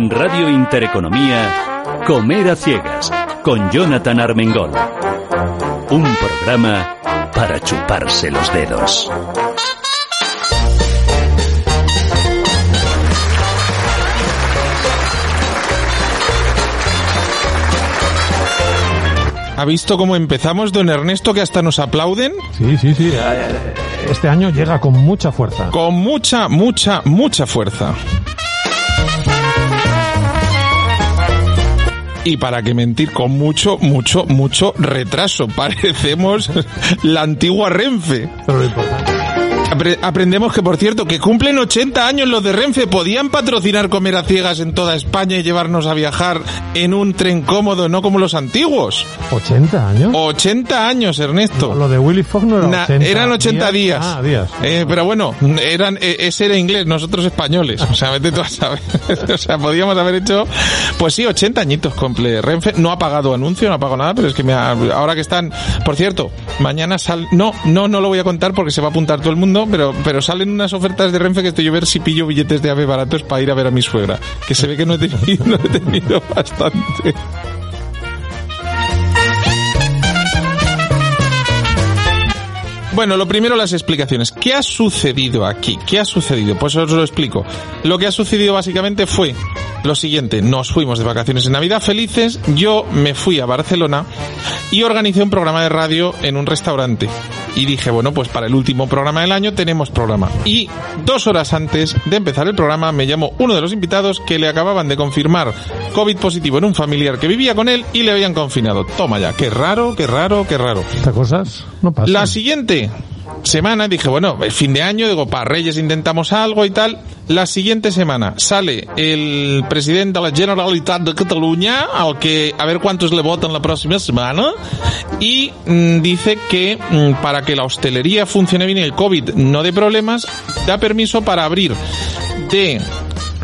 En Radio Intereconomía, Comer a Ciegas, con Jonathan Armengol. Un programa para chuparse los dedos. ¿Ha visto cómo empezamos, don Ernesto, que hasta nos aplauden? Sí, sí, sí. Este año llega con mucha fuerza. Con mucha, mucha, mucha fuerza. Y para qué mentir, con mucho, mucho, mucho retraso. Parecemos la antigua Renfe. Apre- aprendemos que, por cierto, que cumplen 80 años los de Renfe. Podían patrocinar comer a ciegas en toda España y llevarnos a viajar en un tren cómodo, no como los antiguos. 80 años. 80 años, Ernesto. Lo de Willy Fogg no era Na- 80 eran 80 días. Ah, días. Eh, pero bueno, eran eh, ese era inglés, nosotros españoles. O sea, vete tú a saber. o sea, podíamos haber hecho, pues sí, 80 añitos cumple Renfe. No ha pagado anuncio, no ha pagado nada, pero es que me ha- ahora que están, por cierto, mañana sal, no, no, no lo voy a contar porque se va a apuntar todo el mundo, pero, pero salen unas ofertas de Renfe que estoy yo a ver si pillo billetes de ave baratos para ir a ver a mi suegra, que se ve que no he tenido, no he tenido bastante. Bueno, lo primero las explicaciones. ¿Qué ha sucedido aquí? ¿Qué ha sucedido? Pues os lo explico. Lo que ha sucedido básicamente fue lo siguiente. Nos fuimos de vacaciones en Navidad felices. Yo me fui a Barcelona y organicé un programa de radio en un restaurante. Y dije, bueno, pues para el último programa del año tenemos programa. Y dos horas antes de empezar el programa me llamó uno de los invitados que le acababan de confirmar COVID positivo en un familiar que vivía con él y le habían confinado. Toma ya, qué raro, qué raro, qué raro. Estas cosas no pasan. La siguiente semana dije, bueno, el fin de año, digo, para Reyes intentamos algo y tal. La siguiente semana sale el presidente de la Generalitat de Cataluña, al que a ver cuántos le votan la próxima semana, y mm, dice que mm, para que la hostelería funcione bien y el COVID no dé problemas, da permiso para abrir de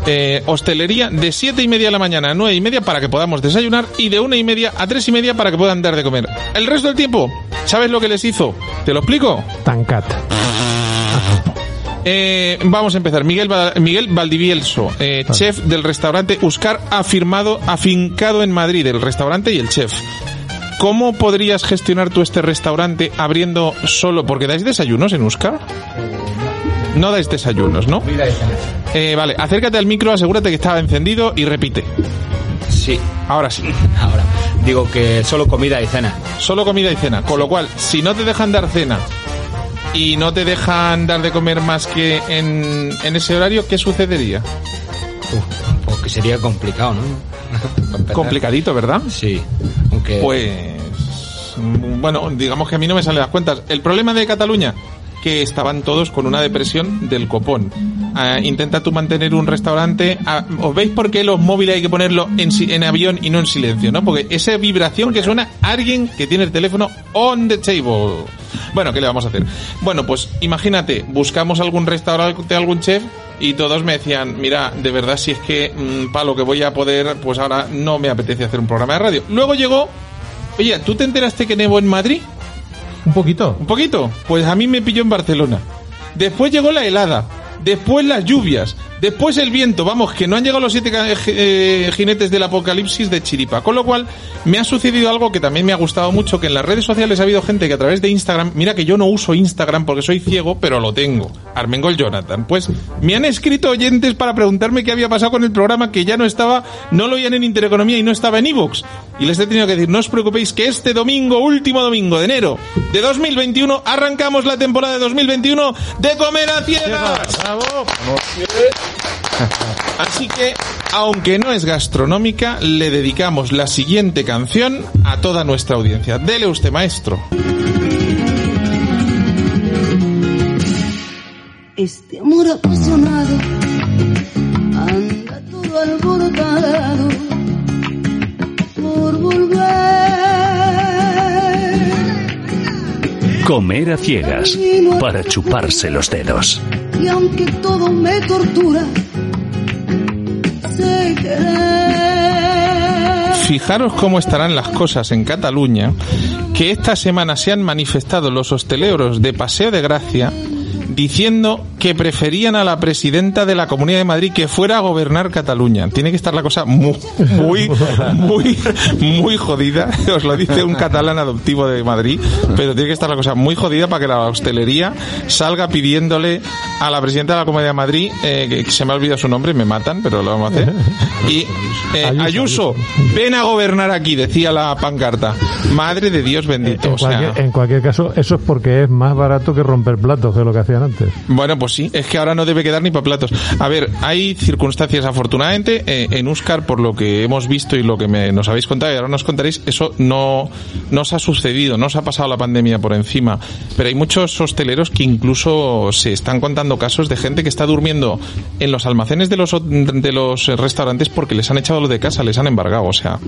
eh, hostelería de siete y media de la mañana a nueve y media para que podamos desayunar y de una y media a tres y media para que puedan dar de comer. El resto del tiempo, ¿sabes lo que les hizo? ¿Te lo explico? Tancat. Eh, vamos a empezar. Miguel, Miguel Valdivielso, eh, chef del restaurante Uscar, ha firmado, afincado en Madrid, el restaurante y el chef. ¿Cómo podrías gestionar tú este restaurante abriendo solo? Porque dais desayunos en Uscar. No dais desayunos, ¿no? Eh, vale, acércate al micro, asegúrate que estaba encendido y repite. Sí, Ahora sí. ahora. Digo que solo comida y cena. Solo comida y cena. Con lo cual, si no te dejan dar cena y no te dejan dar de comer más que en, en ese horario, ¿qué sucedería? Porque sería complicado, ¿no? Complicadito, ¿verdad? Sí, aunque... Pues mm, bueno, digamos que a mí no me salen las cuentas. El problema de Cataluña, que estaban todos con una depresión del copón. Ah, intenta tú mantener un restaurante. ah, ¿Os veis por qué los móviles hay que ponerlo en, en avión y no en silencio? ¿no? Porque esa vibración que suena alguien que tiene el teléfono on the table. Bueno, ¿qué le vamos a hacer? Bueno, pues imagínate, buscamos algún restaurante, algún chef y todos me decían, mira, de verdad, si es que mm, para lo que voy a poder, pues ahora no me apetece hacer un programa de radio. Luego llegó, oye, ¿tú te enteraste que nevó en Madrid? Un poquito. Un poquito. Pues a mí me pilló en Barcelona. Después llegó la helada. Después las lluvias. Después el viento. Vamos, que no han llegado los siete eh, jinetes del apocalipsis de Chiripa. Con lo cual, me ha sucedido algo que también me ha gustado mucho, que en las redes sociales ha habido gente que a través de Instagram, mira que yo no uso Instagram porque soy ciego, pero lo tengo. Armengol Jonathan. Pues me han escrito oyentes para preguntarme qué había pasado con el programa que ya no estaba, no lo oían en Intereconomía y no estaba en Evox. Y les he tenido que decir, no os preocupéis que este domingo, último domingo de enero de 2021, arrancamos la temporada de 2021 de Comer a Ciegas. Así que, aunque no es gastronómica, le dedicamos la siguiente canción a toda nuestra audiencia. Dele usted, maestro. Este amor apasionado anda todo alborotado por volver. Comer a ciegas para chuparse los dedos. Y aunque todo me tortura, sé querer. Fijaros cómo estarán las cosas en Cataluña, que esta semana se han manifestado los hosteleros de Paseo de Gracia diciendo que preferían a la presidenta de la Comunidad de Madrid que fuera a gobernar Cataluña. Tiene que estar la cosa muy, muy, muy, muy jodida. Os lo dice un catalán adoptivo de Madrid, pero tiene que estar la cosa muy jodida para que la hostelería salga pidiéndole a la presidenta de la Comunidad de Madrid, eh, que se me ha olvidado su nombre, me matan, pero lo vamos a hacer. Y eh, Ayuso, Ayuso, ven a gobernar aquí, decía la pancarta. Madre de Dios bendito. En o sea, cualquier, en cualquier caso, eso es porque es más barato que romper platos que lo que hacían antes. Bueno, pues sí, es que ahora no debe quedar ni para platos. A ver, hay circunstancias, afortunadamente, eh, en Uscar, por lo que hemos visto y lo que nos habéis contado y ahora nos contaréis, eso no, no ha sucedido, no os ha pasado la pandemia por encima. Pero hay muchos hosteleros que incluso se están contando casos de gente que está durmiendo en los almacenes de los, de los restaurantes porque les han echado lo de casa, les han embargado. O sea,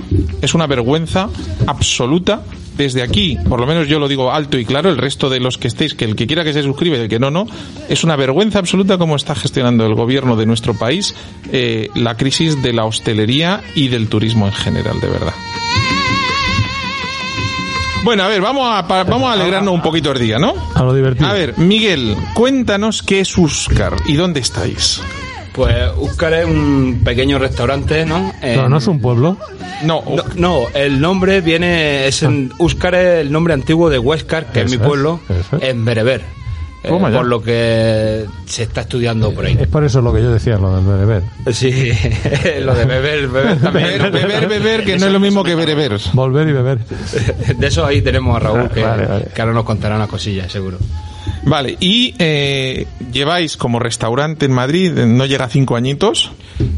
es una vergüenza absoluta desde aquí, por lo menos yo lo digo alto y claro, el resto de los que estéis, que el que quiera que se suscribe el que no, no, es una vergüenza absoluta cómo está gestionando el gobierno de nuestro país eh, la crisis de la hostelería y del turismo en general, de verdad. Bueno, a ver, vamos a, pa- vamos a alegrarnos un poquito el día, ¿no? A lo divertido. A ver, Miguel, cuéntanos qué es Uscar y dónde estáis. Pues Úscar es un pequeño restaurante, ¿no? Pero En- no es un pueblo. No, No, no, el nombre viene. Es en, Úscar es el nombre antiguo de Huéscar, que es mi pueblo, es. en bereber. Eh, por lo que se está estudiando por ahí. Es por eso lo que yo decía, lo del beber. Sí, lo de beber, beber también. beber, beber, beber, que no es lo mismo que bereber. Volver y beber. De eso ahí tenemos a Raúl, que, Vale, vale. que ahora nos contará unas cosillas, seguro. Vale, y eh, lleváis como restaurante en Madrid, no llega a cinco añitos,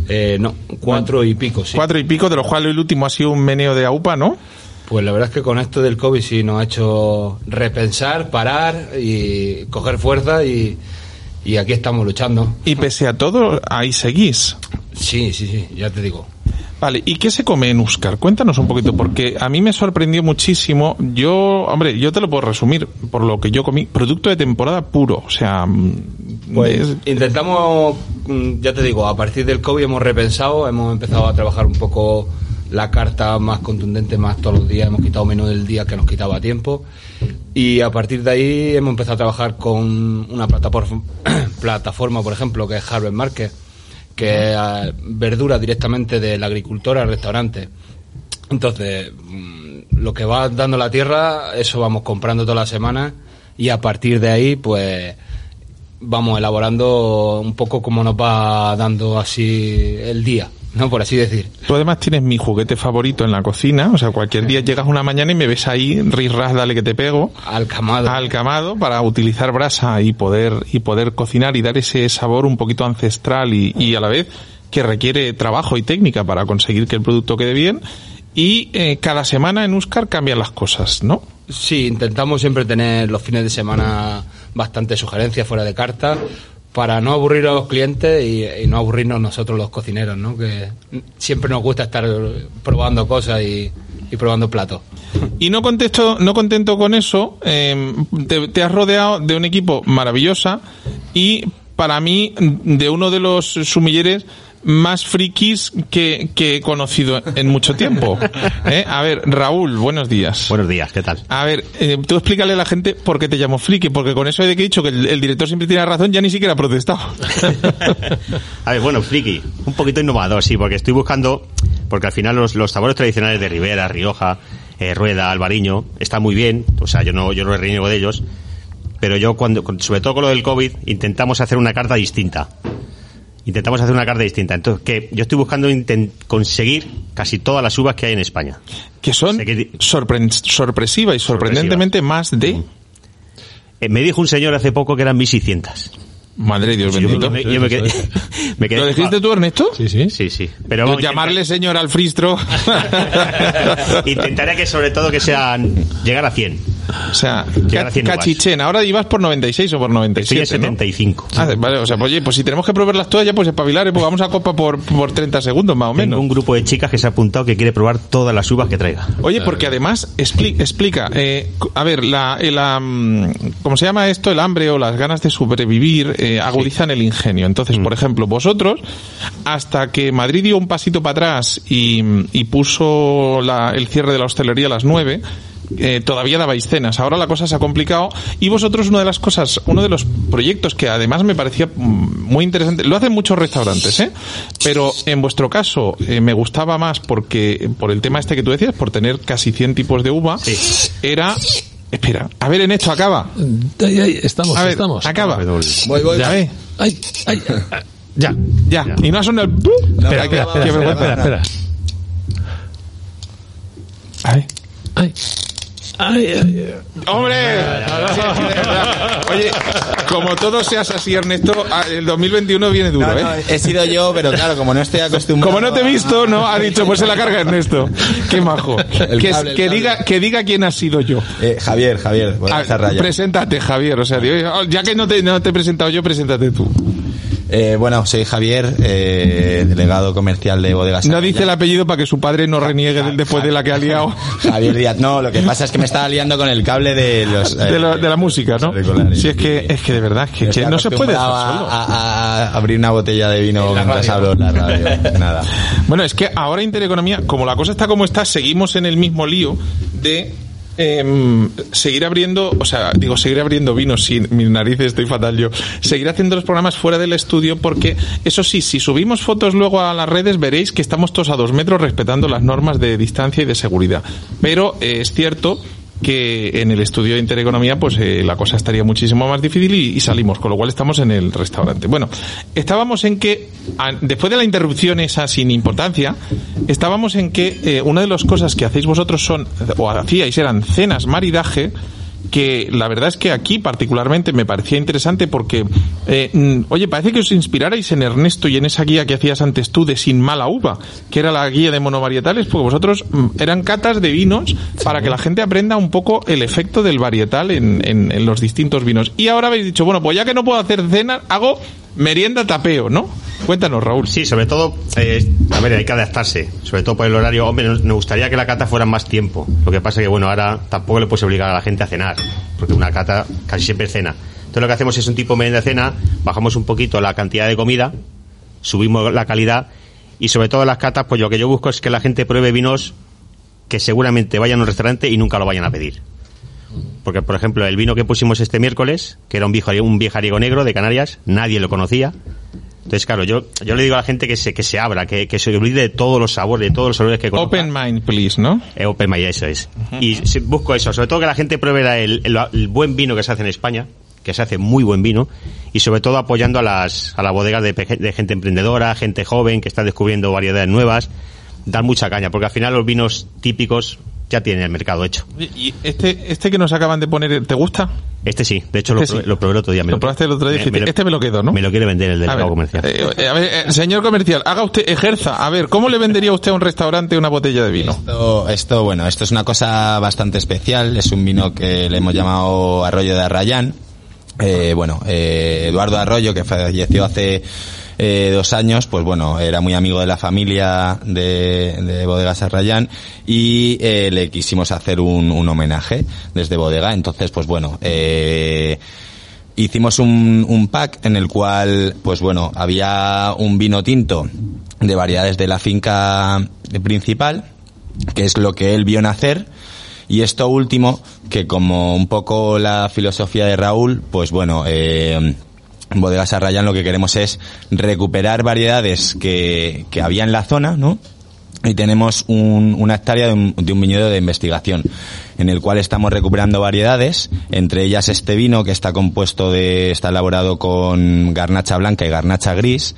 Eh, no, cuatro y pico, sí. cuatro y pico, de los cuales el último ha sido un meneo de AUPA, ¿no? Pues la verdad es que con esto del COVID sí nos ha hecho repensar, parar y coger fuerza y, y aquí estamos luchando. Y pese a todo, ahí seguís. Sí, sí, sí, ya te digo. Vale, ¿y qué se come en Uscar? Cuéntanos un poquito, porque a mí me sorprendió muchísimo. Yo, hombre, yo te lo puedo resumir por lo que yo comí. Producto de temporada puro, o sea... mm, Pues es- intentamos, mm, ya te digo, a partir del COVID hemos repensado, hemos empezado a trabajar un poco la carta más contundente, más todos los días, hemos quitado menú del día que nos quitaba tiempo. Y a partir de ahí hemos empezado a trabajar con una plataforma, plataforma por ejemplo, que es Harvest Market, que es eh, verdura directamente del agricultor al restaurante. Entonces, mm, lo que va dando la tierra, eso vamos comprando todas las semanas y a partir de ahí, pues vamos elaborando un poco como nos va dando así el día, ¿no? Por así decir. Tú además tienes mi juguete favorito en la cocina, o sea, cualquier día llegas una mañana y me ves ahí, risras, dale que te pego. Alcamado. alcamado para utilizar brasa y poder y poder cocinar y dar ese sabor un poquito ancestral y, y a la vez que requiere trabajo y técnica para conseguir que el producto quede bien y eh, cada semana en Uscar cambian las cosas, ¿no? Sí, intentamos siempre tener los fines de semana bastante sugerencias fuera de carta para no aburrir a los clientes y, no aburrirnos nosotros los cocineros, ¿no? Que siempre nos gusta estar probando cosas y, probando platos. Y no contento, no contento con eso, eh, te, te has rodeado de un equipo maravillosa y para mí de uno de los sumilleres más frikis que, que he conocido en mucho tiempo. ¿Eh? A ver, Raúl, buenos días. Buenos días, ¿qué tal? A ver, eh, tú explícale a la gente por qué te llamo friki, porque con eso de que he dicho que el, el director siempre tiene razón, ya ni siquiera ha protestado. A ver, bueno, friki, un poquito innovador, sí, porque estoy buscando, porque al final los, los sabores tradicionales de Ribera, Rioja, eh, Rueda, Albariño, están muy bien, o sea, yo no, yo no reniego de ellos, pero yo cuando, sobre todo con lo del COVID, intentamos hacer una carta distinta. Intentamos hacer una carta distinta. Entonces, que yo estoy buscando conseguir casi todas las uvas que hay en España. Que son que sorpresiva y sorprendentemente más de... Eh, me dijo un señor hace poco que eran 1600. Madre de Dios bendito. me, yo me quedé, me quedé- ¿Lo dijiste tú, Ernesto? Sí, sí. Sí, sí. Pero vamos, llamarle señor al fristro. Intentaría que sobre todo que sean llegar a 100. O sea, Llegar a 100 uvas. cachichén. Ahora ibas por 96 o por Estoy 97, en ¿no? 75. Ah, vale, o sea, pues, oye, pues si tenemos que probar las toallas, pues espabilar, ¿eh? pues vamos a copa por, por 30 segundos más o menos. Tengo un grupo de chicas que se ha apuntado que quiere probar todas las uvas que traiga. Oye, porque además expli- explica, eh, a ver, la, el, am, ¿cómo se llama esto? El hambre o las ganas de sobrevivir eh, agudizan el ingenio. Entonces, Mm. por ejemplo, vosotros, hasta que Madrid dio un pasito para atrás y, y puso la- el cierre de la hostelería a las 9, eh, todavía dabais cenas. Ahora la cosa se ha complicado y vosotros una de las cosas, uno de los proyectos que además me parecía mm, muy interesante, lo hacen muchos restaurantes, ¿eh? Pero en vuestro caso eh, me gustaba más porque por el tema este que tú decías, por tener casi 100 tipos de uva, Sí. era Espera, a ver en esto acaba. Ahí, estamos, A ver, estamos. acaba. Voy, voy. Ya ve. Ay, ay, ay, ya. Ya. Y no ha sonado el. Espera, espera, espera. Ay. Ay, ay, ay. ¡Hombre! Oye, como todo seas así, Ernesto, ah, el 2021 viene duro, No, ¿eh? no, he sido yo, pero claro, como no estoy acostumbrado. Como no te he visto, no, ha dicho, pues se la carga Ernesto. Qué majo. Que, diga, que diga quién ha sido yo. Eh, Javier, Javier, voy a Ah, dejar raya. preséntate, Javier. O sea, digo, oh, ya que no te, no te he presentado yo, preséntate tú. Eh, bueno, soy Javier, eh, delegado comercial de Bodegas. No dice el apellido para que su padre no reniegue del- después de la que ha liado. Javier Díaz. No, lo que pasa es que me estaba liando con el cable de los... eh, De, lo- de la música, ¿no? Sí, es que, es que de verdad, es que, no se puede solo. a- a abrir una botella de vino mientras hablo en la radio. Nada. Bueno, es que ahora Intereconomía, como la cosa está como está, seguimos en el mismo lío de em, seguir abriendo, o sea, digo, seguir abriendo vinos, sin mis narices, estoy fatal yo, seguir haciendo los programas fuera del estudio, porque eso sí, si subimos fotos luego a las redes, veréis que estamos todos a dos metros respetando las normas de distancia y de seguridad. Pero eh, es cierto que en el estudio de Intereconomía pues eh, la cosa estaría muchísimo más difícil y, salimos, con lo cual estamos en el restaurante. Bueno, estábamos en que, después de la interrupción esa sin importancia, estábamos en que eh, una de las cosas que hacéis vosotros son, o hacíais, eran cenas maridaje, que la verdad es que aquí particularmente me parecía interesante porque, eh, mm, oye, parece que os inspirarais en Ernesto y en esa guía que hacías antes tú de Sin Mala Uva, que era la guía de monovarietales, porque vosotros mm, eran catas de vinos para que la gente aprenda un poco el efecto del varietal en, en- en los distintos vinos. Y ahora habéis dicho, bueno, pues ya que no puedo hacer cena, hago merienda tapeo, ¿no? Cuéntanos, Raúl. Sí, sobre todo, eh, a ver, hay que adaptarse, sobre todo por el horario. Hombre, nos gustaría que la cata fuera más tiempo. Lo que pasa que, bueno, ahora tampoco le puedes obligar a la gente a cenar, porque una cata casi siempre es cena. Entonces lo que hacemos es un tipo de merienda cena, bajamos un poquito la cantidad de comida, subimos la calidad y sobre todo las catas, pues lo que yo busco es que la gente pruebe vinos que seguramente vayan a un restaurante y nunca lo vayan a pedir. Porque, por ejemplo, el vino que pusimos este miércoles, que era un viejo, un viejariego negro de Canarias, nadie lo conocía. Entonces, claro, yo, yo le digo a la gente que se, que se abra, que, que se olvide de todos los sabores, de todos los olores que conozca. Open mind, please, ¿no? Eh, open mind, eso es. Y si- busco eso, sobre todo que la gente pruebe el, el- el buen vino que se hace en España, que se hace muy buen vino, y sobre todo apoyando a las, a las bodegas de, de gente emprendedora, gente joven que está descubriendo variedades nuevas, dar mucha caña, porque al final los vinos típicos ya tienen el mercado hecho. ¿Y este, este que nos acaban de poner, ¿te gusta? Este sí, de hecho lo, Este sí. probé, lo probé el otro día. me Lo probaste el otro día y dijiste, me lo- este me lo quedo, ¿no? Me lo quiere vender el A delegado ver, comercial. eh, eh, a ver, eh, señor comercial, haga usted, ejerza. A ver, ¿cómo le vendería usted a un restaurante una botella de vino? Esto, esto, bueno, esto es una cosa bastante especial. Es un vino que le hemos llamado Arroyo de Arrayán. Eh, bueno, eh, Eduardo Arroyo, que falleció hace eh, dos años, pues bueno, era muy amigo de la familia de, de Bodegas Arrayán y eh, le quisimos hacer un, un homenaje desde Bodega. Entonces, pues bueno, eh, hicimos un, un pack en el cual, pues bueno, había un vino tinto de variedades de la finca principal, que es lo que él vio nacer. Y esto último, que como un poco la filosofía de Raúl, pues bueno, eh, Bodegas Arrayán lo que queremos es recuperar variedades que, que había en la zona, ¿no? y tenemos un, una hectárea de un, de un viñedo de investigación en el cual estamos recuperando variedades, entre ellas este vino que está compuesto de, está elaborado con garnacha blanca y garnacha gris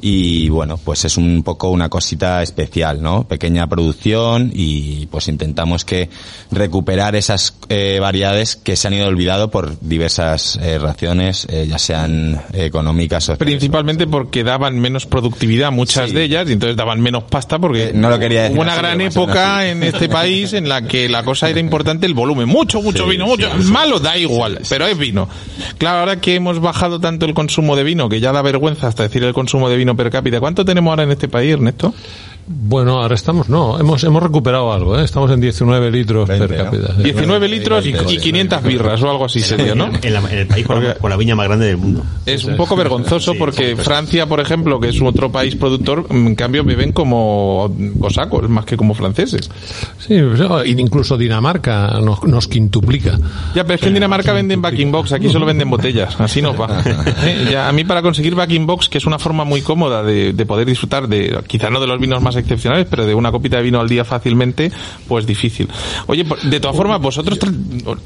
y bueno, pues es un poco una cosita especial, ¿no? Pequeña producción y pues intentamos que recuperar esas eh, variedades que se han ido olvidado por diversas eh, razones, eh, ya sean económicas o Principalmente porque daban menos productividad muchas Sí. de ellas y entonces daban menos pasta porque Eh, no lo quería decir hubo una así, gran época así. en este país en la que la cosa era importante el volumen. Mucho, mucho Sí, vino, mucho. sí. Malo, da igual, pero es vino. Claro, ahora que hemos bajado tanto el consumo de vino, que ya da vergüenza hasta decir el consumo de vino per cápita. ¿Cuánto tenemos ahora en este país, Ernesto? Bueno, ahora estamos, no, hemos, hemos recuperado algo, ¿eh? Estamos en 19 litros 20, per ¿no? cápita. sí. 19 litros y, y 500 birras o algo así sería, ¿no? En, la- en el país con la, con la viña más grande del mundo. Es un poco vergonzoso Sí, porque sí. Francia, por ejemplo, que es otro país productor, en cambio beben como cosacos, más que como franceses. Sí, pues, incluso Dinamarca nos, nos quintuplica. Ya, pero es que en Dinamarca venden backing box, aquí solo venden botellas, así nos va. Eh, ya, a mí para conseguir backing box, que es una forma muy cómoda de, de poder disfrutar de, quizá no de los vinos más excepcionales, pero de una copita de vino al día fácilmente, pues difícil. Oye, de todas formas, vosotros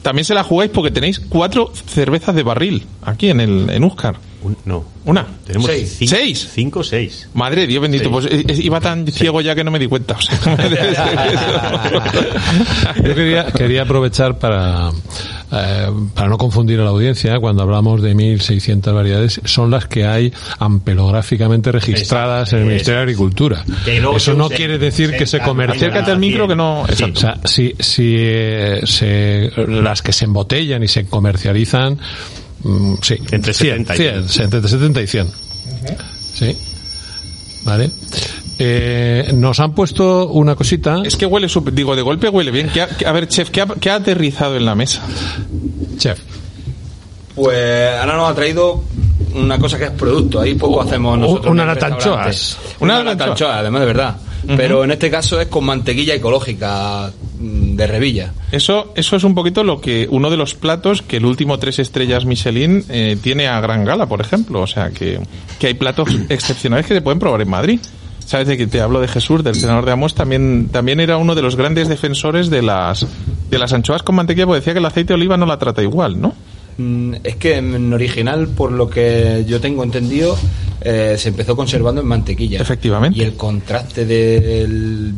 también se la jugáis porque tenéis cuatro cervezas de barril aquí en el en Úscar. Un- no. Una. Tenemos Seis. cinco, ¿Seis? Cinco o seis. Madre Dios bendito, pues eh, eh, iba tan ciego ya que no me di cuenta. o sea, Yo quería, quería aprovechar para, eh, para no confundir a la audiencia, cuando hablamos de 1.600 variedades, son las que hay ampelográficamente registradas en el Exacto. Ministerio de Agricultura. Que Eso no quiere decir que se 60, comercialicen. Acércate al micro que no... Sí. O sea, si, si eh, se, las que se embotellan y se comercializan, mm, sí, Entre 100, 70 y 100, sí, entre 70 y 100. Sí. Vale. Eh, nos han puesto una cosita. Es que huele, digo, de golpe huele bien. ¿Qué ha- qué- a ver, chef, ¿qué ha, qué ha aterrizado en la mesa? Chef. Pues ahora nos ha traído una cosa que es producto. Ahí poco hacemos nosotros. una restaurante. Una latanchoa, además de verdad. Pero en este caso es con mantequilla ecológica de revilla. Eso, eso es un poquito lo que uno de los platos que el último tres estrellas Michelin eh, tiene a gran gala, por ejemplo. O sea, que, que hay platos excepcionales que se pueden probar en Madrid. Sabes de que te hablo de Jesús, del senador de Amos, también, también era uno de los grandes defensores de las, de las anchoas con mantequilla, porque decía que el aceite de oliva no la trata igual, ¿no? Mm, Es que en original, por lo que yo tengo entendido, eh, se empezó conservando en mantequilla. Efectivamente. Y el contraste del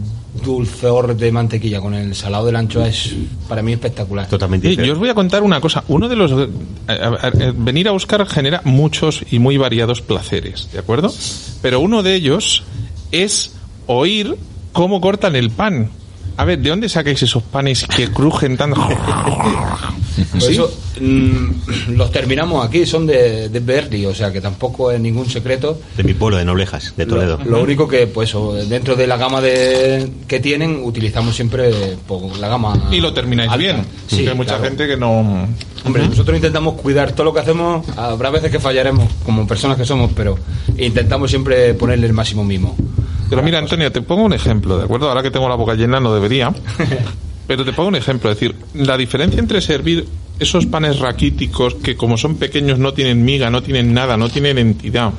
dulzor de mantequilla con el salado de la anchoa es para mí espectacular. Totalmente Sí, yo os voy a contar una cosa. Uno de los. eh, a- a- a- venir a Oscar genera muchos y muy variados placeres, ¿de acuerdo? Pero uno de ellos es oír cómo cortan el pan. A ver, ¿de dónde sacáis esos panes que crujen tan.? Por ¿Sí? eso, mm, los terminamos aquí, son de, de Berry, o sea que tampoco es ningún secreto. De mi pueblo, de Noblejas, de Toledo. Lo, lo único que, pues, dentro de la gama de que tienen, utilizamos siempre pues, la gama. Y lo termináis alta. bien. Sí, Porque hay mucha claro. gente que no. Hombre, nosotros intentamos cuidar todo lo que hacemos. Habrá veces que fallaremos como personas que somos, pero intentamos siempre ponerle el máximo mimo. Pero mira, Antonio, te pongo un ejemplo, ¿de acuerdo? Ahora que tengo la boca llena, no debería. Pero te pongo un ejemplo, es decir, la diferencia entre servir esos panes raquíticos que como son pequeños no tienen miga, no tienen nada, no tienen entidad,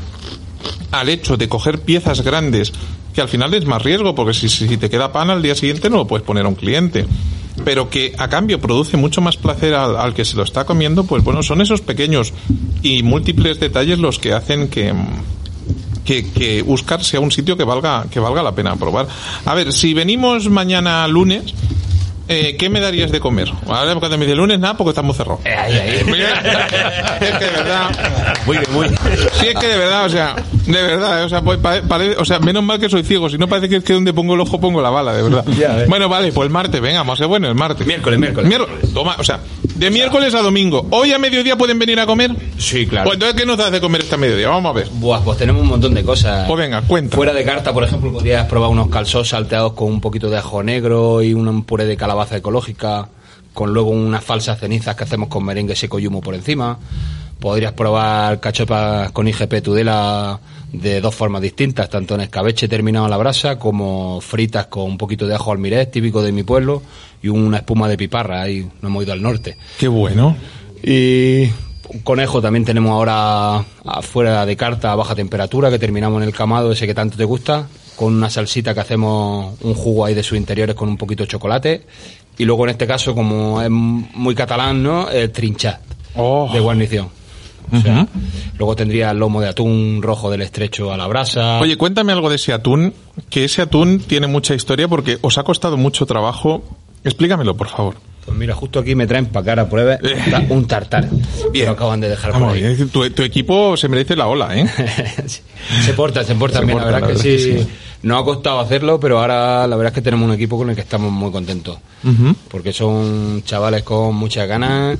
al hecho de coger piezas grandes, que al final es más riesgo, porque si, si te queda pan al día siguiente no lo puedes poner a un cliente, pero que a cambio produce mucho más placer al, al que se lo está comiendo, pues bueno, son esos pequeños y múltiples detalles los que hacen que, que, que Uscar sea un sitio que valga, que valga la pena probar. A ver, si venimos mañana lunes, eh, ¿qué me darías de comer? Ahora cuando me dice lunes, nada, porque estamos cerrados. es que de verdad. Muy bien, muy Sí, es que de verdad, o sea, de verdad, o sea, pues pare- o sea, menos mal que soy ciego, si no parece que es que donde pongo el ojo pongo la bala, de verdad. bueno, vale, pues el martes, venga, vamos a ser bueno, el martes. Miércoles, miércoles. Miércoles, toma, o sea, de miércoles a domingo. ¿Hoy a mediodía pueden venir a comer? Sí, claro. Pues entonces, ¿qué nos hace comer esta mediodía? Vamos a ver. Buah, pues tenemos un montón de cosas. Pues venga, cuenta. Fuera de carta, por ejemplo, podrías probar unos calzos salteados con un poquito de ajo negro y un puré de calabaza ecológica, con luego unas falsas cenizas que hacemos con merengue seco y humo por encima. Podrías probar cachopas con IGP Tudela de dos formas distintas, tanto en escabeche terminado a la brasa como fritas con un poquito de ajo almirez, típico de mi pueblo, y una espuma de piparra, ahí no hemos ido al norte. Qué bueno. Y un conejo también tenemos ahora afuera de carta a baja temperatura, que terminamos en el camado ese que tanto te gusta, con una salsita que hacemos un jugo ahí de sus interiores con un poquito de chocolate. Y luego en este caso, como es muy catalán, ¿no? El trinchat Oh. de guarnición. O sea, luego tendría el lomo de atún rojo del estrecho a la brasa. Oye, cuéntame algo de ese atún, que ese atún tiene mucha historia porque os ha costado mucho trabajo. Explícamelo, por favor. Pues mira, justo aquí me traen para cara a prueba ta- un tartar. Que lo acaban de dejar por Vamos, ahí. decir, tu, tu equipo se merece la ola, ¿eh? Se porta, se porta Se bien. porta, la verdad la es que verdad sí, que sí. No ha costado hacerlo, pero ahora la verdad es que tenemos un equipo con el que estamos muy contentos. Porque son chavales con muchas ganas.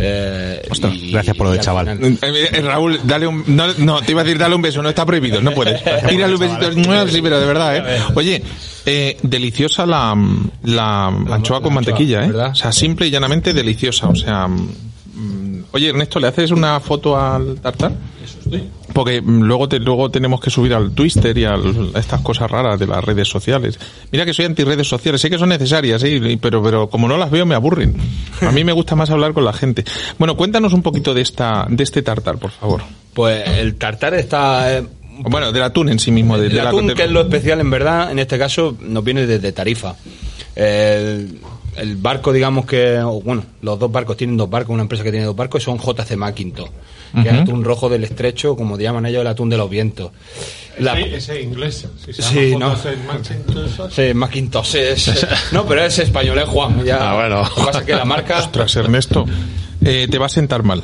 Eh, Ostras, y- gracias por lo de chaval. final- Eh, eh, Raúl, dale un. No, no, te iba a decir dale un beso, no está prohibido, no puedes. Tírale un besito. Mua, Sí, pero de verdad, ¿eh? Oye, eh, deliciosa la, la anchoa con la mantequilla, anchoa, ¿eh? ¿verdad? O sea, simple y llanamente deliciosa. O sea. mm, Oye, Ernesto, ¿le haces una foto al tartar? Porque mm, luego te, luego tenemos que subir al Twitter y al- a estas cosas raras de las redes sociales. Mira que soy anti redes sociales, sé que son necesarias, ¿eh? Pero, pero como no las veo me aburren. A mí me gusta más hablar con la gente. Bueno, cuéntanos un poquito de esta de este tartar, por favor. Pues el tartar está. eh, Bueno, del atún en sí mismo. De, el de atún, que es lo especial, en verdad, en este caso, nos viene desde Tarifa. El, el barco, digamos que, bueno, los dos barcos tienen dos barcos, una empresa que tiene dos barcos, son JC Macintosh, que es atún rojo del estrecho, como llaman ellos, el atún de los vientos. La- ese inglés. Si se Sí, llama no. Sí, Macintosh es, no, pero es español, es Juan. Ya, Ah, bueno. Lo que pasa es que la marca, Ostras, Ernesto, eh, te va a sentar mal.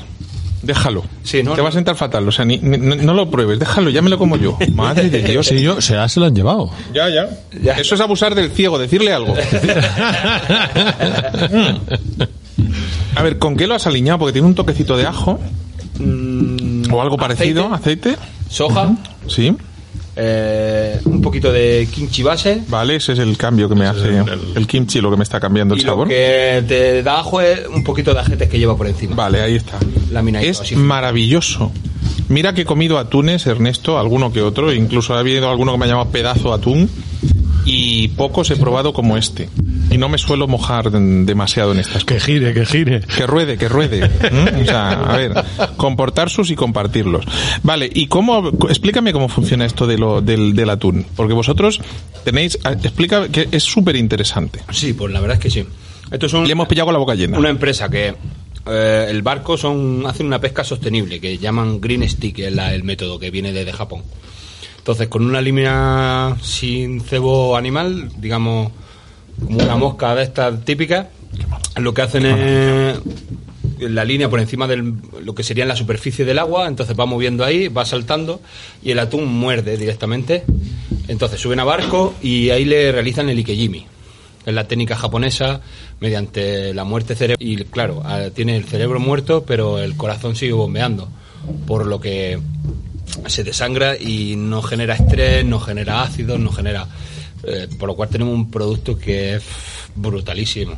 Déjalo. Sí, no, te va a sentar fatal. O sea, ni, ni- no, no lo pruebes. Déjalo, ya me lo como yo. Madre de Dios. Sí, yo, se, se lo han llevado. Ya, ya, Ya. Eso es abusar del ciego, decirle algo. A ver, ¿con qué lo has aliñado? Porque tiene un toquecito de ajo mm, o algo parecido, Aceite. aceite. soja, Sí. eh, un poquito de kimchi base, Vale, ese es el cambio que me hace el, kimchi, lo que me está cambiando el y lo sabor. que te da ajo es un poquito de ajetes que lleva por encima. Vale, ahí está. Laminadito, Es así. maravilloso. Mira que he comido atunes, Ernesto, alguno que otro, incluso ha habido alguno que me ha llamado pedazo de atún, y pocos he probado como este. Y no me suelo mojar demasiado en estas cosas. Que gire, que gire. Que ruede, que ruede. ¿Mm? O sea, a ver, comportar sus y compartirlos. Vale, ¿y cómo, explícame cómo funciona esto de lo, del, del atún? Porque vosotros tenéis, a- explica que es súper interesante. Sí, pues la verdad es que sí. Esto es un- Le hemos pillado con la boca llena. una empresa que eh, el barco son hacen una pesca sostenible que llaman Green Stick, es la- el método que viene desde Japón. Entonces, con una línea sin cebo animal, digamos, como una mosca de estas típicas, lo que hacen es la línea por encima de lo que sería la superficie del agua, entonces va moviendo ahí, va saltando y el atún muerde directamente. Entonces suben a barco y ahí le realizan el ikejimi. Es la técnica japonesa mediante la muerte cerebral. Y claro, ah, tiene el cerebro muerto, pero el corazón sigue bombeando. Por lo que se desangra y no genera estrés, no genera ácidos, no genera. Eh, por lo cual tenemos un producto que es brutalísimo.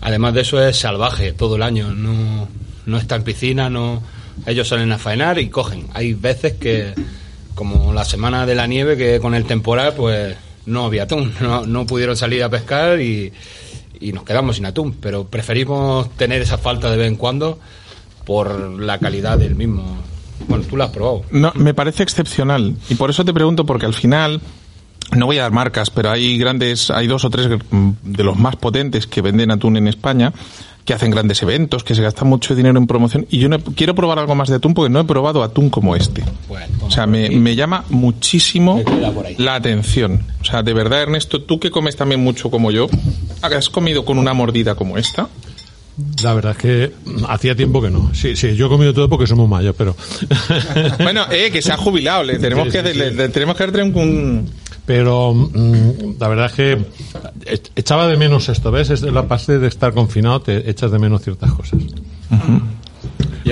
Además de eso es salvaje todo el año, no, no está en piscina, no. Ellos salen a faenar y cogen. Hay veces que, como la semana de la nieve, que con el temporal, pues no había atún, no, no pudieron salir a pescar y, y nos quedamos sin atún. Pero preferimos tener esa falta de vez en cuando por la calidad del mismo. Bueno, tú lo has probado. No, me parece excepcional. Y por eso te pregunto, porque al final, no voy a dar marcas, pero hay grandes, hay dos o tres de los más potentes que venden atún en España, que hacen grandes eventos, que se gastan mucho dinero en promoción. Y yo no he- quiero probar algo más de atún porque no he probado atún como este. Bueno, O sea, me, me llama muchísimo Me la atención. O sea, de verdad, Ernesto, tú que comes también mucho como yo, ¿has comido con una mordida como esta? La verdad es que hacía tiempo que no. Sí, sí, yo he comido todo porque somos mayos, pero. Bueno, eh, que se ha jubilado, le tenemos Sí, que, sí, le- sí. le tenemos que dar un, un- Pero mm, la verdad es que e- echaba de menos esto, ¿ves? Es la parte de estar confinado, te echas de menos ciertas cosas.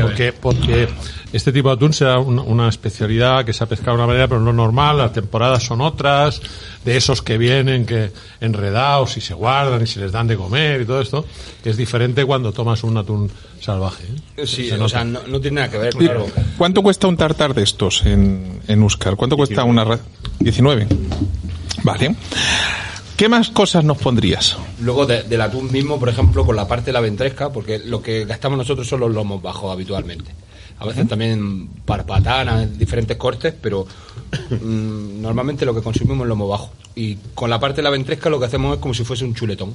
Porque, porque este tipo de atún será un- una especialidad que se ha pescado de una manera, pero no normal, las temporadas son otras, de esos que vienen que enredados y se guardan y se les dan de comer y todo esto, que es diferente cuando tomas un atún salvaje. ¿eh? Sí, Se o sea, no, no tiene nada que ver, claro. ¿Cuánto cuesta un tartar de estos en, en Uscar? ¿Cuánto cuesta una ra- 19? Vale. ¿Qué más cosas nos pondrías? Luego de- del atún mismo, por ejemplo, con la parte de la ventresca, porque lo que gastamos nosotros son los lomos bajos habitualmente. A veces también parpatanas, diferentes cortes, pero mm, normalmente lo que consumimos es lomo bajo. Y con la parte de la ventresca lo que hacemos es como si fuese un chuletón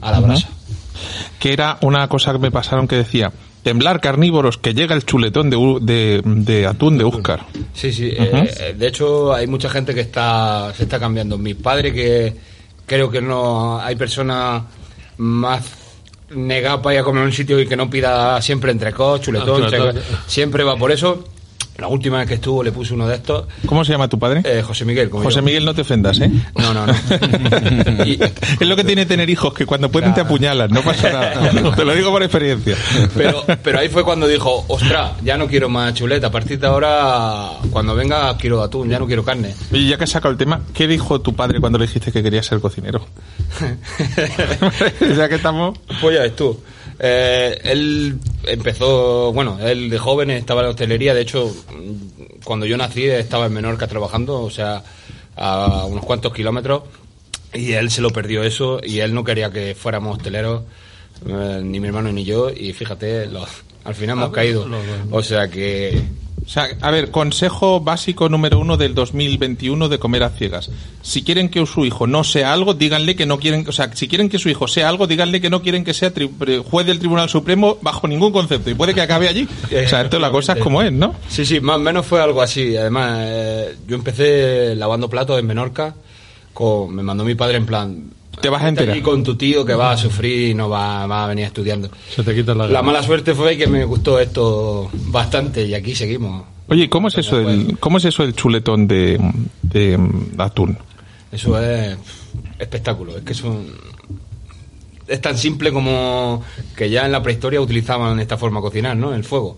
a la brasa. que era una cosa que me pasaron que decía, temblar carnívoros, que llega el chuletón de, de, de atún de Úscar. Sí, sí. eh, eh, de hecho, hay mucha gente que está se está cambiando. Mi padre, que creo que no hay personas más negadas para ir a comer a un sitio y que no pida siempre entrecot, chuletón, Ah, chuletón. siempre va por eso. La última vez que estuvo le puse uno de estos. ¿Cómo se llama tu padre? Eh, José Miguel, como José yo. Miguel, no te ofendas, ¿eh? No, no, no. Y- es lo que tiene tener hijos, que cuando pueden te apuñalan, no pasa nada. te lo digo por experiencia. Pero, pero ahí fue cuando dijo, ostras, ya no quiero más chuleta. A partir de ahora, cuando venga, quiero atún, ya no quiero carne. Oye, ya que has sacado el tema, ¿qué dijo tu padre cuando le dijiste que quería ser cocinero? ya que estamos... Pues ya ves tú. Eh, él empezó, bueno, él de joven estaba en la hostelería, de hecho, cuando yo nací estaba en Menorca trabajando, o sea, a unos cuantos kilómetros, y él se lo perdió eso, y él no quería que fuéramos hosteleros, eh, ni mi hermano ni yo, y fíjate, al final hemos caído. O sea que O sea, a ver, consejo básico número uno del 2021 de comer a ciegas. Si quieren que su hijo no sea algo, díganle que no quieren, o sea, si quieren que su hijo sea algo, díganle que no quieren que sea pre- juez del Tribunal Supremo bajo ningún concepto y puede que acabe allí. O sea, esto la cosa es como es, ¿no? Sí, sí, más o menos fue algo así. Además, eh, yo empecé lavando platos en Menorca. Me mandó mi padre en plan. Te vas a "Vete enterar". allí con tu tío que va a sufrir y no va, va a venir estudiando. Se te quita la La gana. mala suerte fue que me gustó esto bastante y aquí seguimos. Oye, ¿cómo es eso del, cómo es eso del chuletón de, de, mm, atún? Eso es espectáculo. Es que es un- Es tan simple como que ya en la prehistoria utilizaban esta forma de cocinar, ¿no? El fuego.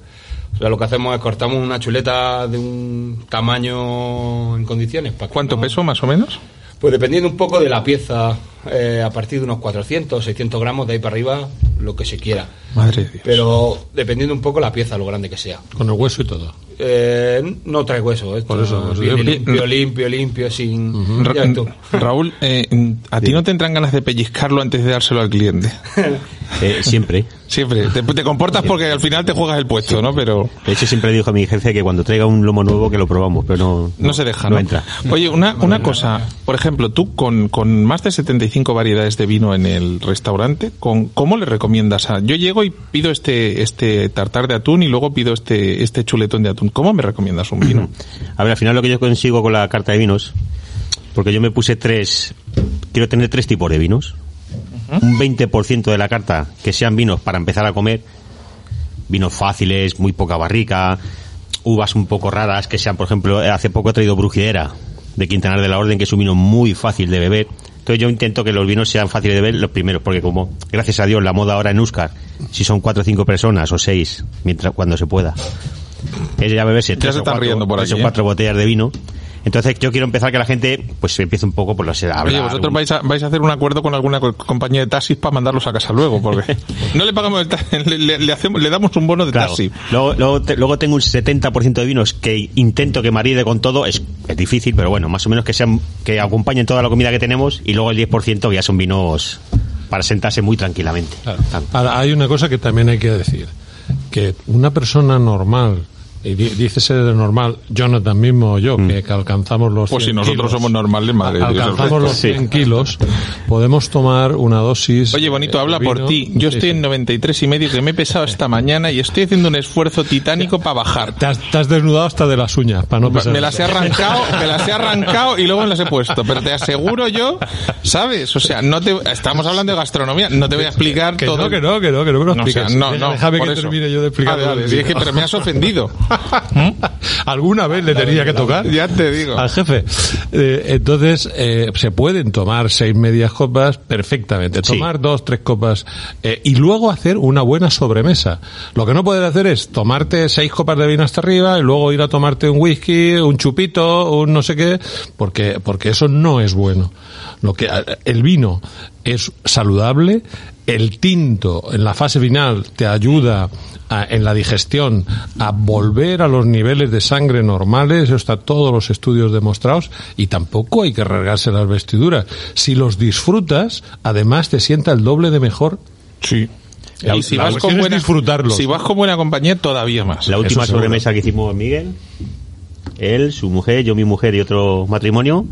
O sea, lo que hacemos es cortamos una chuleta de un tamaño en condiciones. para ¿Cuánto no- peso más o menos? Pues dependiendo un poco de la pieza, eh, a partir de unos 400, 600 gramos, de ahí para arriba, lo que se quiera. Madre de Dios. Pero dependiendo un poco la pieza, lo grande que sea. Con el hueso y todo. Eh, no trae hueso, esto Por eso, viene digo. limpio, limpio, limpio, sin... Raúl, eh, ¿a ti no te entran ganas de pellizcarlo antes de dárselo al cliente? Eh, siempre. Siempre. Te, te comportas porque al final te juegas el puesto, ¿no? Pero De hecho, siempre dijo a mi jefe que cuando traiga un lomo nuevo que lo probamos, pero no, no se deja, no ¿no? entra. Oye, una, una cosa. Por ejemplo, tú con, con más de 75 variedades de vino en el restaurante, con, ¿cómo le recomiendas a...? Yo llego y pido este, este tartar de atún y luego pido este, este chuletón de atún. ¿Cómo me recomiendas un vino? A ver, al final lo que yo consigo con la carta de vinos, porque yo me puse tres, quiero tener tres tipos de vinos. Un 20% de la carta que sean vinos para empezar a comer, vinos fáciles, muy poca barrica, uvas un poco raras, que sean, por ejemplo, hace poco he traído Brujidera de Quintanar de la Orden, que es un vino muy fácil de beber. Entonces yo intento que los vinos sean fáciles de beber los primeros, porque como, gracias a Dios, la moda ahora en Úscar, si son cuatro o cinco personas o seis, mientras cuando se pueda, es ya beberse tres cuatro- por o ¿eh? cuatro botellas de vino. Entonces yo quiero empezar que la gente pues empiece un poco por los a Oye, hablar, vosotros un- vais a, vais a hacer un acuerdo con alguna co- compañía de taxis para mandarlos a casa luego, porque no le pagamos el ta- le, le- le hacemos, le damos un bono de Claro. taxi. Luego, luego, te- luego tengo un 70% de vinos que intento que maride con todo. Es, es difícil, pero bueno, más o menos que sean que acompañen toda la comida que tenemos. Y luego el 10% que ya son vinos para sentarse muy tranquilamente. Claro. Ahora, hay una cosa que también hay que decir, que una persona normal, y dícese de normal, Jonathan mismo o yo, que, que alcanzamos los Pues si 100 nosotros kilos, somos normales, madre alcanzamos los resto. 100 kilos, podemos tomar una dosis... Oye, bonito, eh, habla por ti. Yo Sí, estoy sí. en 93 y medio que me he pesado esta mañana y estoy haciendo un esfuerzo titánico para bajar. Te has, te has desnudado hasta de las uñas, para no pesar. Me las he arrancado, me las he arrancado y luego me las he puesto. Pero te aseguro yo, ¿sabes? O sea, no te, estamos hablando de gastronomía, no te voy a explicar Que todo. no, que no, que no, que no me lo No, o sea, expliques. no, no, déjame por que eso. termine yo de explicar. Vale, vale, sí, es que- pero me has ofendido. ¿Alguna vez le tenía que tocar? Ya te digo. Al jefe. Eh, entonces, eh, se pueden tomar seis medias copas perfectamente. Sí. Tomar dos, tres copas eh, y luego hacer una buena sobremesa. Lo que no puedes hacer es tomarte seis copas de vino hasta arriba y luego ir a tomarte un whisky, un chupito, un no sé qué, porque, porque eso no es bueno. Lo que, el vino es saludable, el tinto en la fase final te ayuda a- en la digestión a volver a los niveles de sangre normales, eso está todos los estudios demostrados, y tampoco hay que rasgarse las vestiduras. Si los disfrutas, además te sienta el doble de mejor. Sí. La- y si la vas, con buena, disfrutarlos. si vas con buena compañía, todavía más. La última sobremesa que hicimos Miguel, él, su mujer, yo mi mujer y otro matrimonio,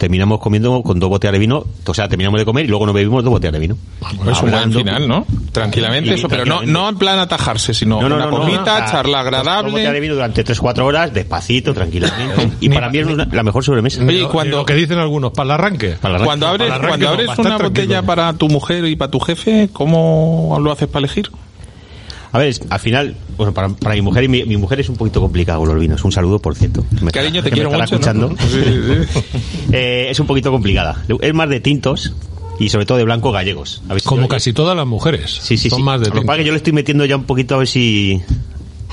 terminamos comiendo con dos botellas de vino, o sea, terminamos de comer y luego nos bebimos dos botellas de vino. Es un buen Hablando- final, ¿no? Tranquilamente, Y- eso, pero no, tranquilamente. no en plan atajarse, sino No, no, una no, no, copita, no, o sea, charla Dos botellas de agradable. vino durante 3-4 horas, despacito, tranquilamente. y para mí es una- la mejor sobremesa. Oye, cuando- Lo que dicen algunos, para el arranque. Para Cuando abres, el arranque cuando abres para estar una botella tranquilo. para tu mujer y para tu jefe, ¿cómo lo haces para elegir? A ver, al final, bueno, para, para mi mujer y mi, mi mujer es un poquito complicado con los vinos. Un saludo, por cierto. Me Cariño, te quiero me escuchando. Sí, sí. Eh, es un poquito complicada. Es más de tintos y sobre todo de blancos gallegos. A ver si- Como casi todas las mujeres. Sí, sí, Son sí. más de Lo que pasa es que yo le estoy metiendo ya un poquito a ver si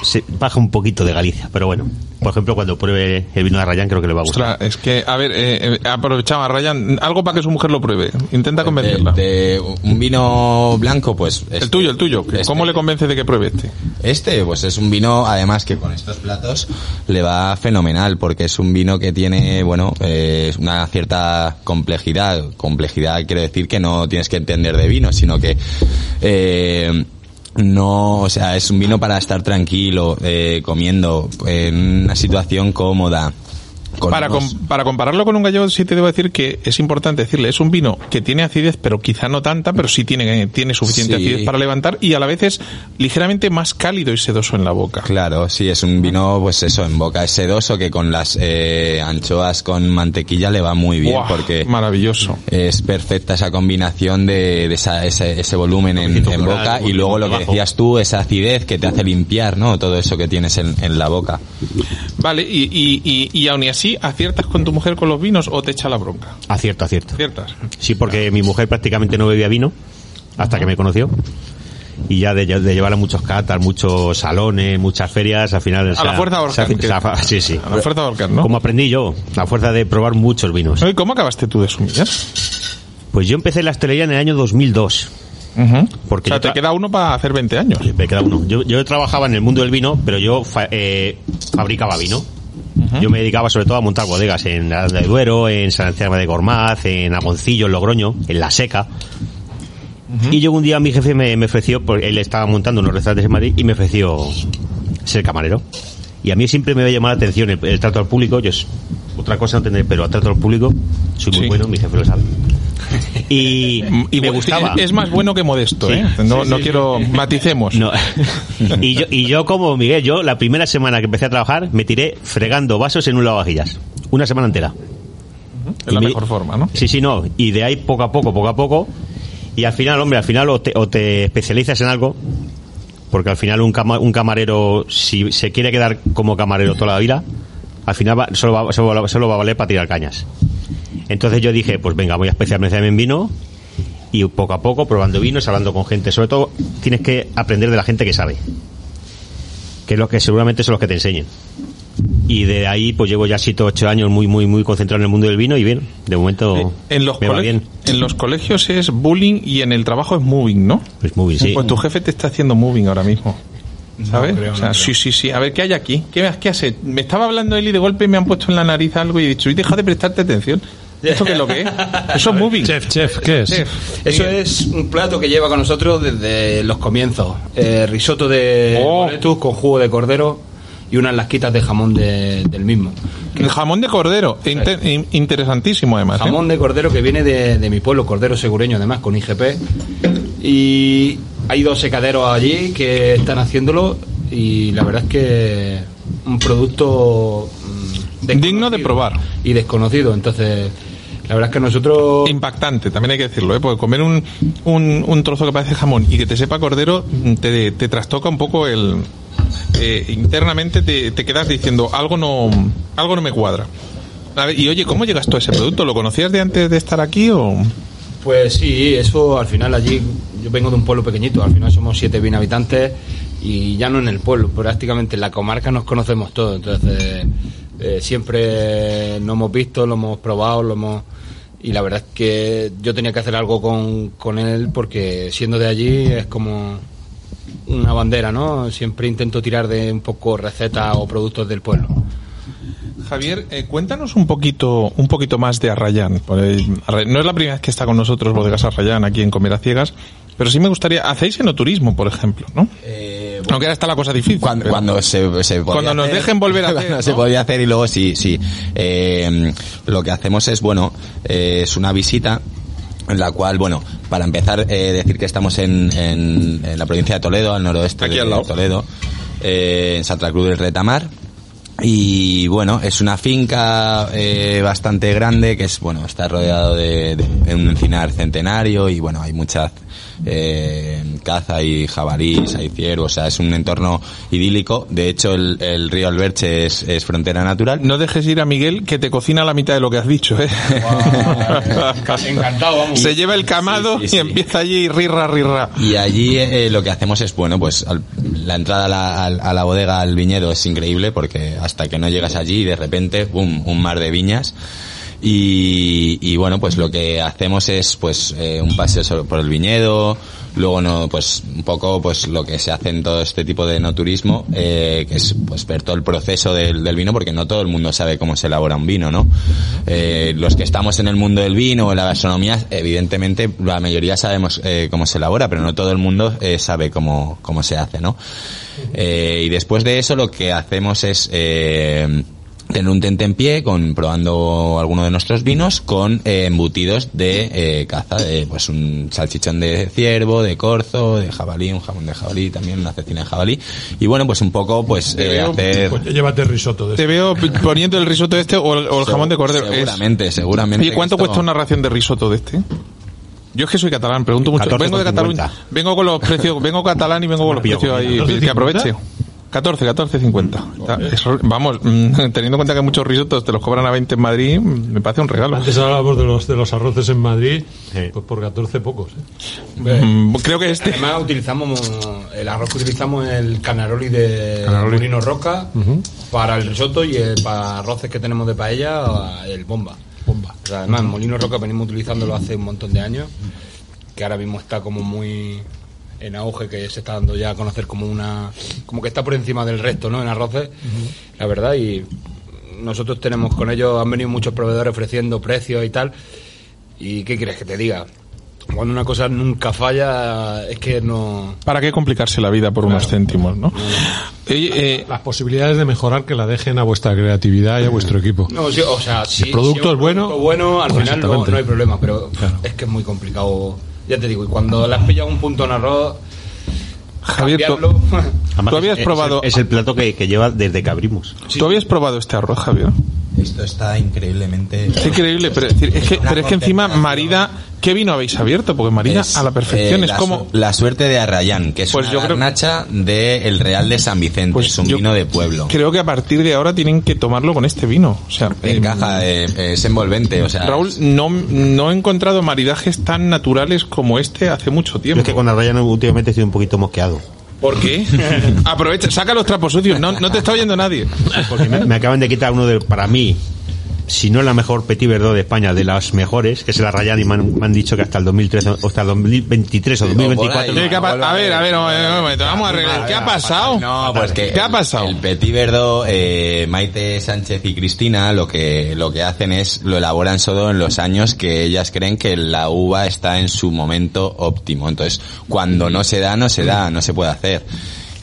se baja un poquito de Galicia. Pero bueno, por ejemplo, cuando pruebe el vino de Arrayán creo que le va a gustar. Ostras, es que, a ver, eh, eh, aprovechamos, Ryan, algo para que su mujer lo pruebe. Intenta convencerla. De, de un vino blanco, pues... el este. tuyo, el tuyo. Este. ¿Cómo le convence de que pruebe este? Este, pues es un vino, además que con estos platos le va fenomenal, porque es un vino que tiene, bueno, eh, una cierta complejidad. Complejidad quiere decir que no tienes que entender de vino, sino que eh, no, o sea, es un vino para estar tranquilo, eh, comiendo, en una situación cómoda. Con Para, unos- com- para compararlo con un gallego, sí te debo decir que es importante decirle, es un vino que tiene acidez, pero quizá no tanta, pero sí tiene, tiene suficiente Sí. acidez para levantar y a la vez es ligeramente más cálido y sedoso en la boca. Claro, sí, es un vino, pues eso, en boca es sedoso, que con las eh, anchoas con mantequilla le va muy bien, porque Maravilloso. es perfecta esa combinación de, de esa- ese, ese volumen en, boca y luego lo que decías tú, esa acidez que te hace limpiar, ¿no? Todo eso que tienes en, en la boca. Vale, y, y, y, y aún y ¿aciertas con tu mujer con los vinos o te echa la bronca? Acierto, acierto. ¿Aciertas? Sí, porque mi mujer prácticamente no bebía vino hasta que me conoció. Y ya de, de llevar a muchos catas, muchos salones, muchas ferias, al final... A la fuerza de ahorcar, Sí, sí. A la fuerza de ahorcar, ¿no? Como aprendí yo, la fuerza de probar muchos vinos. Oye, ¿Cómo acabaste tú de sumillar? Pues yo empecé la hostelería en el año 2002. Ujú. Porque o sea, te queda uno para hacer 20 años. Me queda uno. Yo, yo trabajaba en el mundo del vino, pero yo fa- eh, fabricaba vino. Yo me dedicaba sobre todo a montar bodegas en Aranda de Duero, en San Antonio de Gormaz, en Agoncillo, en Logroño, en La Seca. Y yo un día mi jefe me, me ofreció, porque él estaba montando unos restaurantes en Madrid y me ofreció ser camarero. Y a mí siempre me había llamado la atención el, el trato al público. Yo es otra cosa no tener, pero al trato al público soy muy Sí. bueno, mi jefe lo sabe. Y, y me gustaba. Es más bueno que modesto, Sí. ¿eh? No, Sí, no sí, quiero... Maticemos. No. y, yo, y yo como Miguel, yo la primera semana que empecé a trabajar me tiré fregando vasos en un lavavajillas. Una semana entera. Es la me- mejor forma, ¿no? Sí, sí, no. Y de ahí poco a poco, poco a poco. Y al final, hombre, al final o te, o te especializas en algo, porque al final un, cama- un camarero, si se quiere quedar como camarero toda la vida, al final va- solo, va, solo, va- solo va a valer para tirar cañas. Entonces yo dije, pues venga, voy a especializarme en vino y poco a poco probando vinos, hablando con gente. Sobre todo tienes que aprender de la gente que sabe, que es lo que seguramente son los que te enseñen. Y de ahí pues llevo ya 7 o 8 años muy muy muy concentrado en el mundo del vino y bien, de momento Eh, En los, me va bien. en los colegios es bullying y en el trabajo es moving, ¿no? Pues bien, sí. Pues tu jefe te está haciendo moving ahora mismo. ¿Sabes? creo, o sea, no sí, sí, sí. A ver, ¿qué hay aquí? ¿Qué, qué hace? Me estaba hablando él y de golpe me han puesto en la nariz algo y he dicho, y deja de prestarte atención. ¿Esto qué es lo que es? Eso es moving. Chef, chef, ¿qué es? Chef. Eso es un plato que lleva con nosotros desde los comienzos. Eh, risotto de Oh. boletus con jugo de cordero y unas lasquitas de jamón de- del mismo. El jamón de cordero. Inter- in- interesantísimo, además. ¿eh? Jamón de cordero que viene de, de mi pueblo, cordero segureño además, con IGP. Y hay dos secaderos allí que están haciéndolo y la verdad es que un producto Digno de probar. Y desconocido, entonces la verdad es que nosotros... Impactante, también hay que decirlo, ¿eh? porque comer un, un, un trozo que parece jamón y que te sepa cordero te, te trastoca un poco el... eh, internamente te, te quedas diciendo algo no algo no me cuadra. A ver, y oye, ¿cómo llegas tú a ese producto? ¿Lo conocías de antes de estar aquí o...? Pues sí, eso al final allí, yo vengo de un pueblo pequeñito, al final somos 7.000 habitantes y ya no en el pueblo, prácticamente en la comarca nos conocemos todos, entonces eh, siempre nos hemos visto, lo hemos probado, lo hemos... Y la verdad es que yo tenía que hacer algo con, con él porque siendo de allí es como una bandera, ¿no? Siempre intento tirar de un poco recetas o productos del pueblo. Javier, eh, cuéntanos un poquito, un poquito más de Arrayán. No es la primera vez que está con nosotros Bodegas Arrayán aquí en Comer a Ciegas, pero sí me gustaría, hacéis enoturismo, por ejemplo, ¿no? Eh, Aunque ahora está la cosa difícil. Cuando, pero- cuando se, se podía Cuando nos hacer, dejen volver a hacer, se podía hacer y luego sí, sí. Eh, lo que hacemos es, bueno, eh, es una visita en la cual, bueno, para empezar, eh, decir que estamos en, en, en la provincia de Toledo, al noroeste Aquí de al lado. Toledo, eh, en Santa Cruz del Retamar. Y bueno, es una finca eh, bastante grande que es, bueno, está rodeado de, de un encinar centenario y bueno, hay mucha eh, caza y jabalís, hay ciervos, o sea, es un entorno idílico. De hecho, el, el río Alberche es, es frontera natural. No dejes ir a Miguel que te cocina la mitad de lo que has dicho, ¿eh? Encantado, vamos. Se lleva el camado Sí, sí, y empieza allí rirra, rirra. Y allí eh, lo que hacemos es, bueno, pues al- la entrada a la, al- a la bodega, al viñedo es increíble porque hasta que no llegas allí de repente, ¡bum!, un mar de viñas. Y, y bueno, pues lo que hacemos es pues eh, un paseo por el viñedo, luego no, pues un poco pues lo que se hace en todo este tipo de no turismo, eh, que es pues ver todo el proceso del, vino, porque no todo el mundo sabe cómo se elabora un vino, ¿no? Eh, los que estamos en el mundo del vino o la gastronomía, evidentemente la mayoría sabemos eh, cómo se elabora, pero no todo el mundo eh, sabe cómo, cómo se hace, ¿no? Y después de eso lo que hacemos es tener un tente en pie con probando alguno de nuestros vinos con eh, embutidos de eh, caza, de, pues un salchichón de ciervo, de corzo, de jabalí, un jamón de jabalí, también una cecina de jabalí y bueno pues un poco pues eh, veo- hacer Pues llévate risotto de Te este. veo p- poniendo el risotto este o el, o el jamón de cordero. Es- seguramente, seguramente Oye, ¿cuánto esto- cuesta una ración de risotto de este? Yo es que soy catalán, pregunto mucho. 14,50. Vengo de Cataluña. Vengo con los precios, vengo catalán y vengo con los precios ahí. Que aproveche. 14, 14.50. Está- eso- Vamos, mm, teniendo en cuenta que muchos risotos te los cobran a 20 en Madrid, me parece un regalo. Antes hablábamos de los, de los arroces en Madrid, Sí. pues por 14 pocos. ¿eh? Mm, Creo que este. Además utilizamos el arroz que utilizamos el canaroli de Canaroli. Molino Roca para el risotto y eh, para arroces que tenemos de paella el bomba. Bomba. O sea, además Molino Roca venimos utilizándolo hace un montón de años, que ahora mismo está como muy en auge, que se está dando ya a conocer como una como que está por encima del resto, ¿no? En arroces, la verdad y nosotros tenemos con ellos han venido muchos proveedores ofreciendo precios y tal. ¿Y qué quieres que te diga? Cuando una cosa nunca falla, es que no. ¿Para qué complicarse la vida por unos céntimos, no? Oye, eh, Las posibilidades de mejorar que la dejen a vuestra creatividad y a vuestro equipo. No, sí, o sea, si el producto si es bueno, producto bueno, al pues final no, hay problema, pero Claro. es que es muy complicado. Ya te digo, y cuando le has pillado un punto en arroz, Javier, tú, cambiarlo. Además, ¿Tú habías es- probado- Es, es el plato que, que lleva desde que abrimos. ¿tú habías probado este arroz, Javier? Esto está increíblemente Es increíble, pero, es decir, es que, pero es que encima marida, ¿qué vino habéis abierto? Porque marida Es, a la perfección, eh, es la, como... su- la suerte de Arrayán, que es Pues una yo creo- garnacha del Real de San Vicente, Pues es un vino de pueblo. Creo que a partir de ahora tienen que tomarlo con este vino. O sea, eh, Encaja, eh, es envolvente, o sea, Raúl, no, no he encontrado maridajes tan naturales como este hace mucho Yo tiempo. es que con Arrayán últimamente estoy un poquito mosqueado. ¿Por qué? Aprovecha, saca los trapos sucios, no, no te está oyendo nadie. Porque me, me acaban de quitar uno de, para mí, si no la mejor Petit Verdot de España, de las mejores, que es el Arrayán, y me han, me han dicho que hasta el 2013, o hasta el 2023 o por 2024. ahí. Tiene que apa- a ver, a ver, un momento, vamos a arreglar. ¿Qué ha pasado? No, pues que ¿Qué ha el- pasado? El Petit Verdot, eh, Maite Sánchez y Cristina lo que lo que hacen es lo elaboran solo en los años que ellas creen que la uva está en su momento óptimo. Entonces, cuando no se da, no se da, no se puede hacer.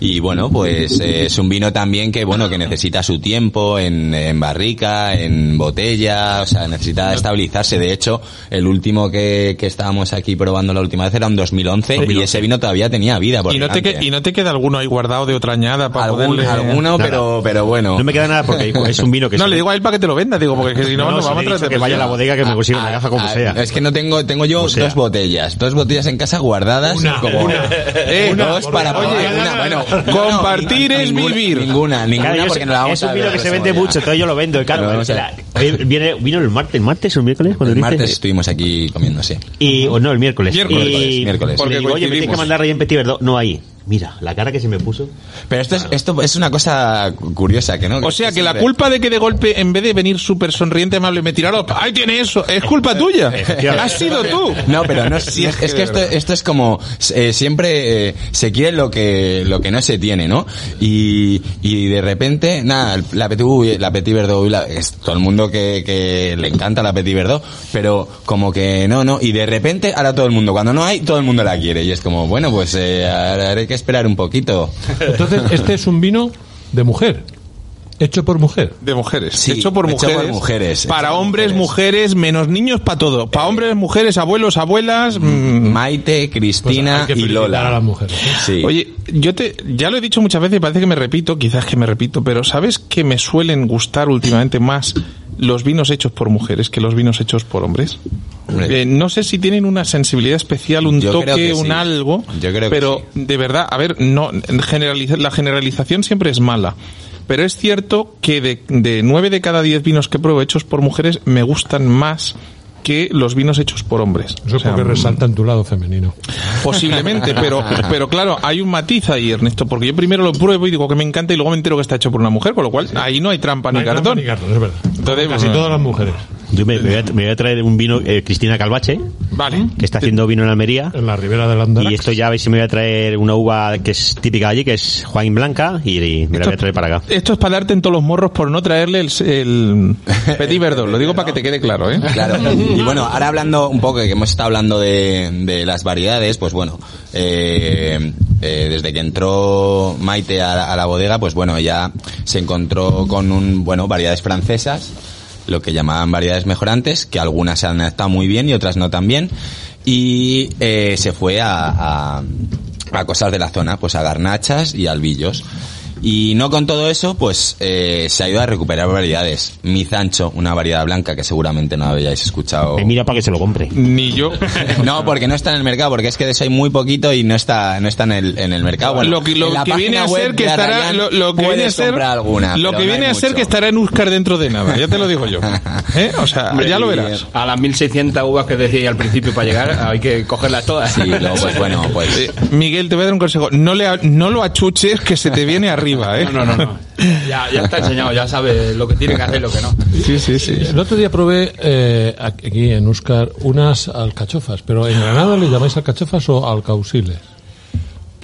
Y bueno, pues eh, es un vino también que bueno que necesita su tiempo en, en barrica, en botella, o sea, necesita estabilizarse. De hecho, el último que, que estábamos aquí probando la última vez era un 2011 y ese vino todavía tenía vida. por ¿Y no, te delante. que- ¿Y no te queda alguno ahí guardado de otra añada para Algún- poderle... alguno, Nada. pero, pero bueno. No me queda nada porque es un vino que No, se- le digo a él para que te lo venda, digo, porque que si no, No, nos si vamos a traer que vaya a la bodega que me consiga una caja como Ah, sea. Es que no tengo, tengo yo sea. dos botellas, dos botellas en casa guardadas. Una, como, una. Eh, Una, dos para oye, una, bueno, Compartir es vivir. Ninguna, ninguna, Claro, yo porque sé- no la vamos es un vino que se vende ya. mucho, entonces yo lo vendo. Claro, oye, viene, vino el martes, el martes o el miércoles cuando El martes estuvimos aquí comiendo, sí. Y, o no, el miércoles. Miércoles, y, miércoles. y Porque le digo, oye, me tienes que mandar Rey en Petit Verdot. No, ahí. Mira, la cara que se me puso. Pero esto es, esto es una cosa curiosa, que no. O sea, que la culpa de que de golpe, en vez de venir súper sonriente, amable, me tiraron, ¡ay, tiene eso! Es culpa tuya. Has sido tú. No, pero no, es, es, es que esto, esto es como eh, siempre eh, se quiere lo que lo que no se tiene, ¿no? Y, y de repente, nada, el- la Petit, uy, la Petit Verdot, uy, la- es todo el mundo que, que le encanta la Petit Verdot, pero como que no, no, y de repente ahora todo el mundo, cuando no hay, todo el mundo la quiere y es como, bueno, pues eh, ahora haré que que esperar un poquito. Entonces, este es un vino de mujer. Hecho por mujer. De mujeres. Sí, hecho por hecho mujeres. por mujeres, Para hombres, mujeres. menos niños, para todo. Para hombres, mujeres, abuelos, abuelas. mm, Maite, Pues Cristina hay que y Lola. a las mujeres. ¿eh? Sí. Oye, yo te, ya lo he dicho muchas veces y parece que me repito, quizás que me repito, pero ¿sabes que me suelen gustar últimamente más los vinos hechos por mujeres que los vinos hechos por hombres? Hombre. Eh, no sé si tienen una sensibilidad especial, un Yo toque, que un sí. algo, Yo creo que pero sí. de verdad, a ver, no, en generaliza- la generalización siempre es mala. Pero es cierto que de, de 9 de cada 10 vinos que pruebo hechos por mujeres me gustan más que los vinos hechos por hombres. Eso O sea, porque resalta en tu lado femenino. Posiblemente, pero, pero claro, hay un matiz ahí, Ernesto, porque yo primero lo pruebo y digo que me encanta y luego me entero que está hecho por una mujer, con lo cual ahí no hay trampa No ni hay trampa cartón. ni cartón, es verdad. Entonces, Casi bueno. todas las mujeres. Yo me, me voy, a, me voy a traer un vino, eh, Cristina Calvache, Vale. que está haciendo vino en Almería. En la ribera del Andarax. Y esto ya a ver si me voy a traer una uva que es típica allí, que es Juan Blanca, y, y me la voy a traer para acá. Esto es para darte en todos los morros por no traerle el, el Petit Verdot. Lo digo para que te quede claro, ¿eh? Claro. Y bueno, ahora hablando un poco, que hemos estado hablando de, de las variedades, pues bueno, eh, eh, desde que entró Maite a, la- a la bodega, pues bueno, ella se encontró con un, bueno, variedades francesas, lo que llamaban variedades mejorantes, que algunas se han adaptado muy bien y otras no tan bien, y eh, se fue a, a, a cosas de la zona, pues a garnachas y albillos. Y no con todo eso, pues eh, se ha ido a recuperar variedades. Mizancho, una variedad blanca que seguramente no habíais escuchado. Eh, mira para que se lo compre. Ni yo. No, porque no está en el mercado, porque es que de eso hay muy poquito y no está, no está en el, en el mercado. Bueno, lo que, lo viene a ser que estará lo, lo que viene a ser alguna, lo que no viene hay a ser mucho. que estará en Uscar dentro de nada ya te lo digo yo ¿Eh? o sea ya lo verás A las 1600 uvas que decía al principio para llegar, hay que cogerlas todas. Sí, luego, pues bueno, pues Eh, Miguel te voy a dar un consejo no le no lo achuches que se te viene arriba ¿eh? No, no, no. no. Ya, ya está enseñado, ya sabe lo que tiene que hacer y lo que no. sí sí sí El otro día probé eh, aquí en Uscar unas alcachofas, pero en Granada le llamáis alcachofas o alcausiles.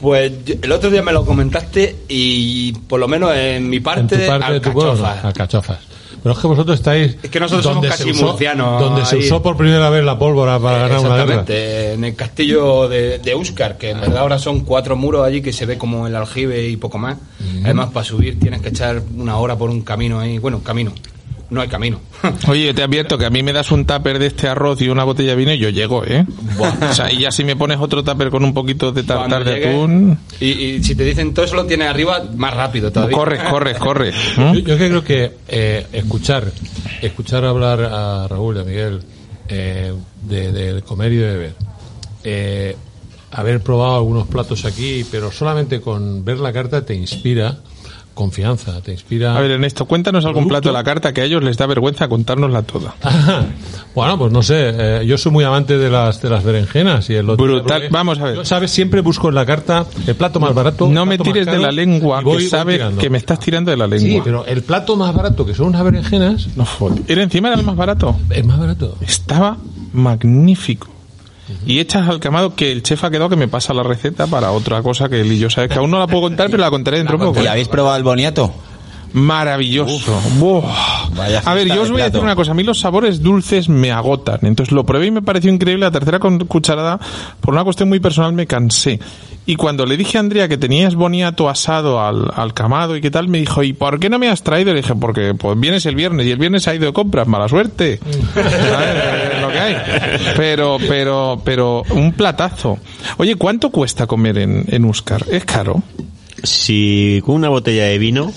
Pues el otro día me lo comentaste y por lo menos en mi parte, en tu parte de tu pueblo, no, alcachofas. Pero es que vosotros estáis. Es que nosotros somos donde casi se usó- murcianos Donde se usó por primera vez la pólvora para ganar una guerra. Exactamente, en el castillo de, de Úscar, que en verdad ahora son cuatro muros allí que se ve como el aljibe y poco más. Además, para subir tienes que echar una hora por un camino ahí. Bueno, camino. No hay camino. Oye, yo te advierto que a mí me das un tupper de este arroz y una botella de vino y yo llego, ¿eh? O sea, y ya si me pones otro tupper con un poquito de tartar de atún... Y, y si te dicen todo eso lo tienes arriba, más rápido todavía. Corre, corre, corre. Yo, ¿Mm? yo creo que eh, escuchar, escuchar hablar a Raúl y a Miguel eh, de, de comer y de beber, eh, haber probado algunos platos aquí, pero solamente con ver la carta te inspira confianza, te inspira. A ver, Ernesto, cuéntanos algún Producto. plato de la carta que a ellos les da vergüenza contárnosla toda. bueno, pues no sé, eh, yo soy muy amante de las de las berenjenas y el otro Brutal. Vamos a ver. Yo, sabes, siempre busco en la carta el plato más barato. No me tires de la lengua, voy- que sabes que me estás tirando de la Sí, lengua. pero el plato más barato, que son unas berenjenas, No joder. Era encima era el más barato. es más barato. Estaba magnífico. Y echas al camado que el chef ha quedado que me pasa la receta para otra cosa que él y yo sabes que aún no la puedo contar, pero la contaré dentro de poco. ¿Y habéis probado el boniato? Maravilloso. Buah. Vaya A ver, yo os voy a decir una cosa. A mí los sabores dulces me agotan. Entonces lo probé y me pareció increíble. La tercera con- cucharada, por una cuestión muy personal, me cansé. Y cuando le dije a Andrea que tenías boniato asado al, al camado y qué tal, me dijo, ¿y por qué no me has traído? Le dije, porque pues vienes el viernes y el viernes ha ido de compras. Mala suerte. Lo que hay. Pero, pero, pero, un platazo. Oye, ¿cuánto cuesta comer en, en Uscar? ¿Es caro? Si con una botella de vino,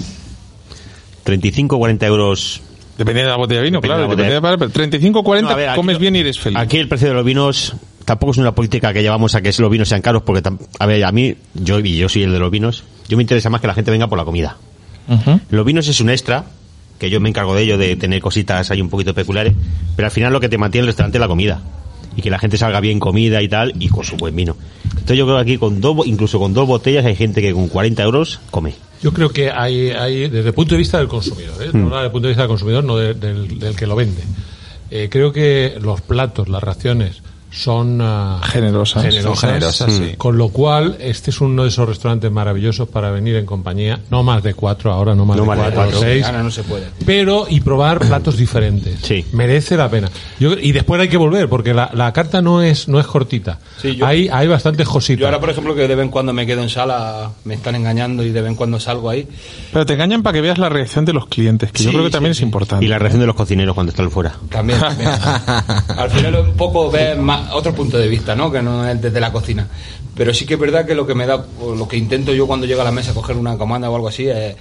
35 o 40 euros. Depende de la botella de vino, Depende claro. de la botella. Depende de la- pero 35 40 No, a ver, aquí comes bien y eres feliz. Aquí el precio de los vinos tampoco es una política que llevamos a que los vinos sean caros, porque, a ver, a mí, yo, y yo soy el de los vinos, yo me interesa más que la gente venga por la comida. Los vinos es un extra, que yo me encargo de ello, de tener cositas ahí un poquito peculiares, pero al final lo que te mantiene el restaurante es la comida. Y que la gente salga bien comida y tal, y con su buen vino. Entonces yo creo que aquí con dos, incluso con dos botellas hay gente que con 40 euros come. Yo creo que hay, hay desde el punto de vista del consumidor, ¿eh? No desde el punto de vista del consumidor, no de- del, del que lo vende. Eh, creo que los platos, las raciones, son ah, Generosas. generosas, Generosas, sí. Con lo cual, este es uno de esos restaurantes maravillosos para venir en compañía, no más de cuatro ahora, no más No de más de cuatro, cuatro. seis, Ahora no se puede. pero y probar platos diferentes. Sí. Merece la pena. Yo, y después hay que volver, porque la, la carta no es, no es cortita. Sí, yo- hay, hay bastantes cositas. Yo ahora, por ejemplo, que de vez en cuando me quedo en sala, me están engañando y de vez en cuando salgo ahí. Pero te engañan para que veas la reacción de los clientes, que yo creo que sí, también es importante. Y la reacción de los cocineros cuando están fuera. También, también. Al final un poco ver más, otro punto de vista, ¿no? Que no es desde la cocina. Pero sí que es verdad que lo que me da, o lo que intento yo cuando llego a la mesa a coger una comanda o algo así, es,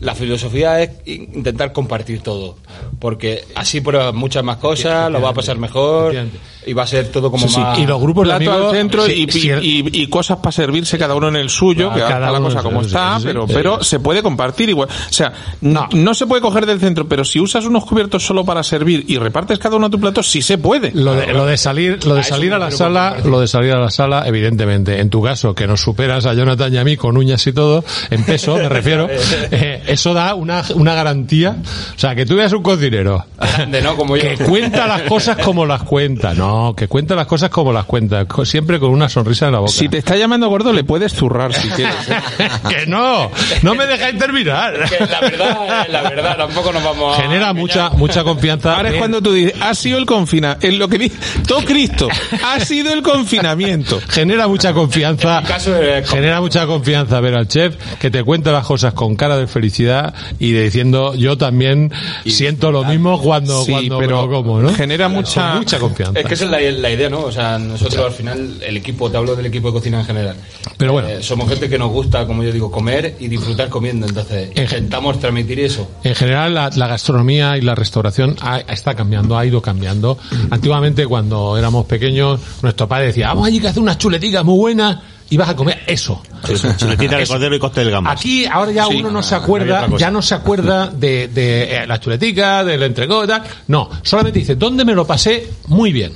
la filosofía es intentar compartir todo. Porque así pruebas muchas más cosas, lo va a pasar mejor. Y va a ser todo como Sí, sí. más... Y los grupos de amigos, al centro sí, y, sí, el- y- y cosas para servirse cada uno en el suyo, Ah, que cada está la cosa como está, sí, sí, pero, sí. pero se puede compartir igual. O sea, no. no se puede coger del centro, pero si usas unos cubiertos solo para servir y repartes cada uno tu plato, sí se puede. Lo de, lo de salir, lo de eso salir me a la sala, lo de salir a la sala, evidentemente. En tu caso, que nos superas a Jonathan y a mí con uñas y todo, en peso, me refiero, eh, eso da una, una garantía. O sea, que tú veas un cocinero Grande, ¿no? Como yo. que cuenta las cosas como las cuenta, no, que cuenta las cosas como las cuenta, siempre con una sonrisa en la boca. Si te está llamando gordo, le puedes zurrar si quieres. ¿eh? que no, no me dejáis terminar. Que la verdad, es la verdad, tampoco nos vamos a... Genera mucha, mucha confianza. Ahora es cuando tú dices, ha sido el confinamiento, en lo que dice, todo Cristo, ha sido el confinamiento. genera mucha confianza En mi caso, eh, con- genera mucha confianza ver al chef que te cuenta las cosas con cara de felicidad y de diciendo yo también siento lo mismo cuando Sí, cuando pero me lo como ¿no? genera mucha- mucha confianza Es que es la, la idea, ¿no? O sea, nosotros al final, el equipo, te hablo del equipo de cocina en general. Pero bueno. Eh, somos gente que nos gusta, como yo digo, comer y disfrutar comiendo. Entonces, En- intentamos transmitir eso. En general, la, la gastronomía y la restauración ha- está cambiando, ha ido cambiando. Antiguamente, cuando éramos pequeños, nuestro padre decía, vamos allí que hace unas chuletitas muy buenas y vas a comer eso. Chuletita de cordero y costel de gambas. Aquí ahora ya Sí. uno no se acuerda, ya no se acuerda de, de eh, la chuletica, del entrecot y tal. No, solamente dice, ¿dónde me lo pasé? Muy bien.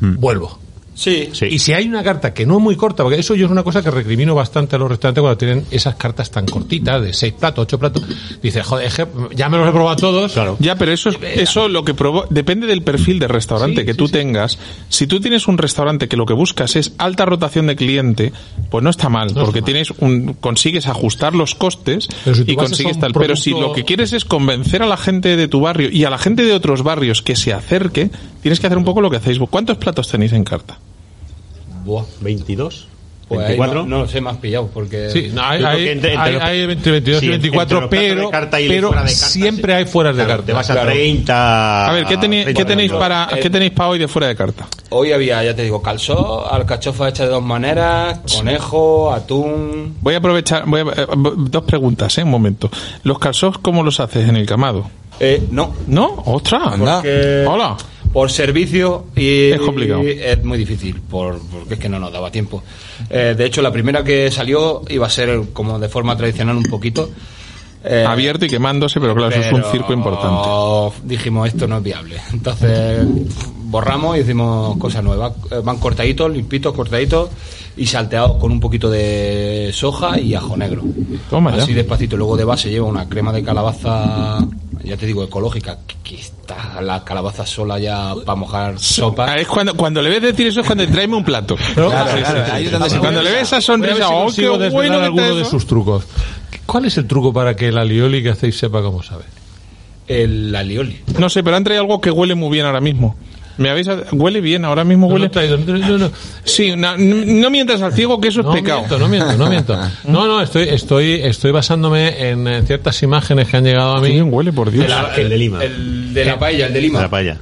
Vuelvo. Sí, Sí. Y si hay una carta que no es muy corta, porque eso yo es una cosa que recrimino bastante a los restaurantes cuando tienen esas cartas tan cortitas, de seis platos, ocho platos, dice, joder, es que ya me los he probado todos. Claro. Ya, pero eso, es- eso lo que provo depende del perfil de restaurante Sí, que sí, tú sí. tengas. Si tú tienes un restaurante que lo que buscas es alta rotación de cliente, pues no está mal, No porque está mal. tienes un, consigues ajustar los costes si y consigues tal. Pero si lo que quieres es convencer a la gente de tu barrio y a la gente de otros barrios que se acerque, tienes que hacer un poco lo que hacéis. vos. ¿Cuántos platos tenéis en carta? Buah. 22, Pues ahí 24. no, no lo sé, más pillado, porque... Sí, no, hay, hay, entre- entre hay- los- hay entre 22 Sí, y entre 24, los platos de pero, carta y pero fuera de carta, siempre sí. hay fuera de Claro, carta. Te vas a Claro. 30. A ver, ¿qué, tenéis- 30 ¿qué tenéis para Eh, qué tenéis para hoy de fuera de carta? Hoy había, ya te digo, calzó, alcachofa hecha de dos maneras, conejo, atún... Voy a aprovechar, voy a- eh, dos preguntas, ¿eh? Un momento. ¿Los calzos cómo los haces en el camado? Eh, no, ¿No? ¡Ostras! Porque- Hola. Por servicio y Es complicado. y es muy difícil por, porque es que no nos daba tiempo Eh, de hecho la primera que salió iba a ser como de forma tradicional un poquito eh, Abierto y quemándose, pero claro, eso es un circo importante. dijimos esto no es viable entonces borramos y hicimos cosas nuevas Eh, van cortaditos limpitos cortaditos y salteados con un poquito de soja y ajo negro Toma ya. así despacito luego de base lleva una crema de calabaza ya te digo ecológica que, está la calabaza sola ya para mojar sopa Ah, Es cuando, cuando le ves decir eso es cuando tráeme un plato. Claro, Sí, claro, sí. Cuando le ves esa sonrisa, si oh, qué bueno alguno de sus trucos. ¿Cuál es el truco para que el alioli que hacéis sepa cómo sabe? el alioli No sé, pero han traído algo que huele muy bien ahora mismo. ¿Me habéis huele bien? Ahora mismo huele. no, he traído- no, no. Sí, no, no mientras al ciego que eso es No pecado. miento, no miento, no miento. No, no, estoy, estoy, estoy basándome en ciertas imágenes que han llegado a mí. bien huele, por Dios. El de Lima. el de la paella el de Lima De la paella.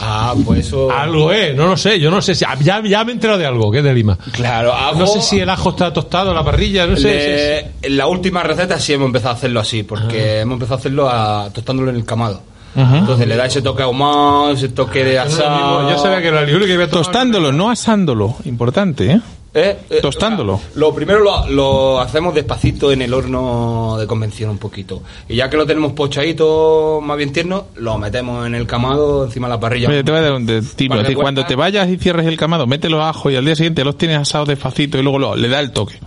ah pues eso Algo, eh, no lo sé, yo no sé si, ya, ya me he enterado de algo, que es de Lima. claro ajo, No sé si el ajo está tostado, la parrilla, no sé. en la última receta sí hemos empezado a hacerlo así porque hemos empezado a hacerlo a- tostándolo en el camado Ajá. entonces le da ese toque ahumado ese toque de asado Yo sabía que el alioli que había tomado- Tostándolo, no asándolo. Importante, ¿eh? Eh, eh, Tostándolo. o sea, lo primero lo, lo hacemos despacito en el horno de convención un poquito. Y ya que lo tenemos pochadito, más bien tierno, lo metemos en el camado encima de la parrilla. Oye, te voy a dar un de- tip. Vale, a ti, Cuando ah. te vayas y cierres el camado, mete los ajos y al día siguiente los tienes asados despacito y luego lo- le da el toque.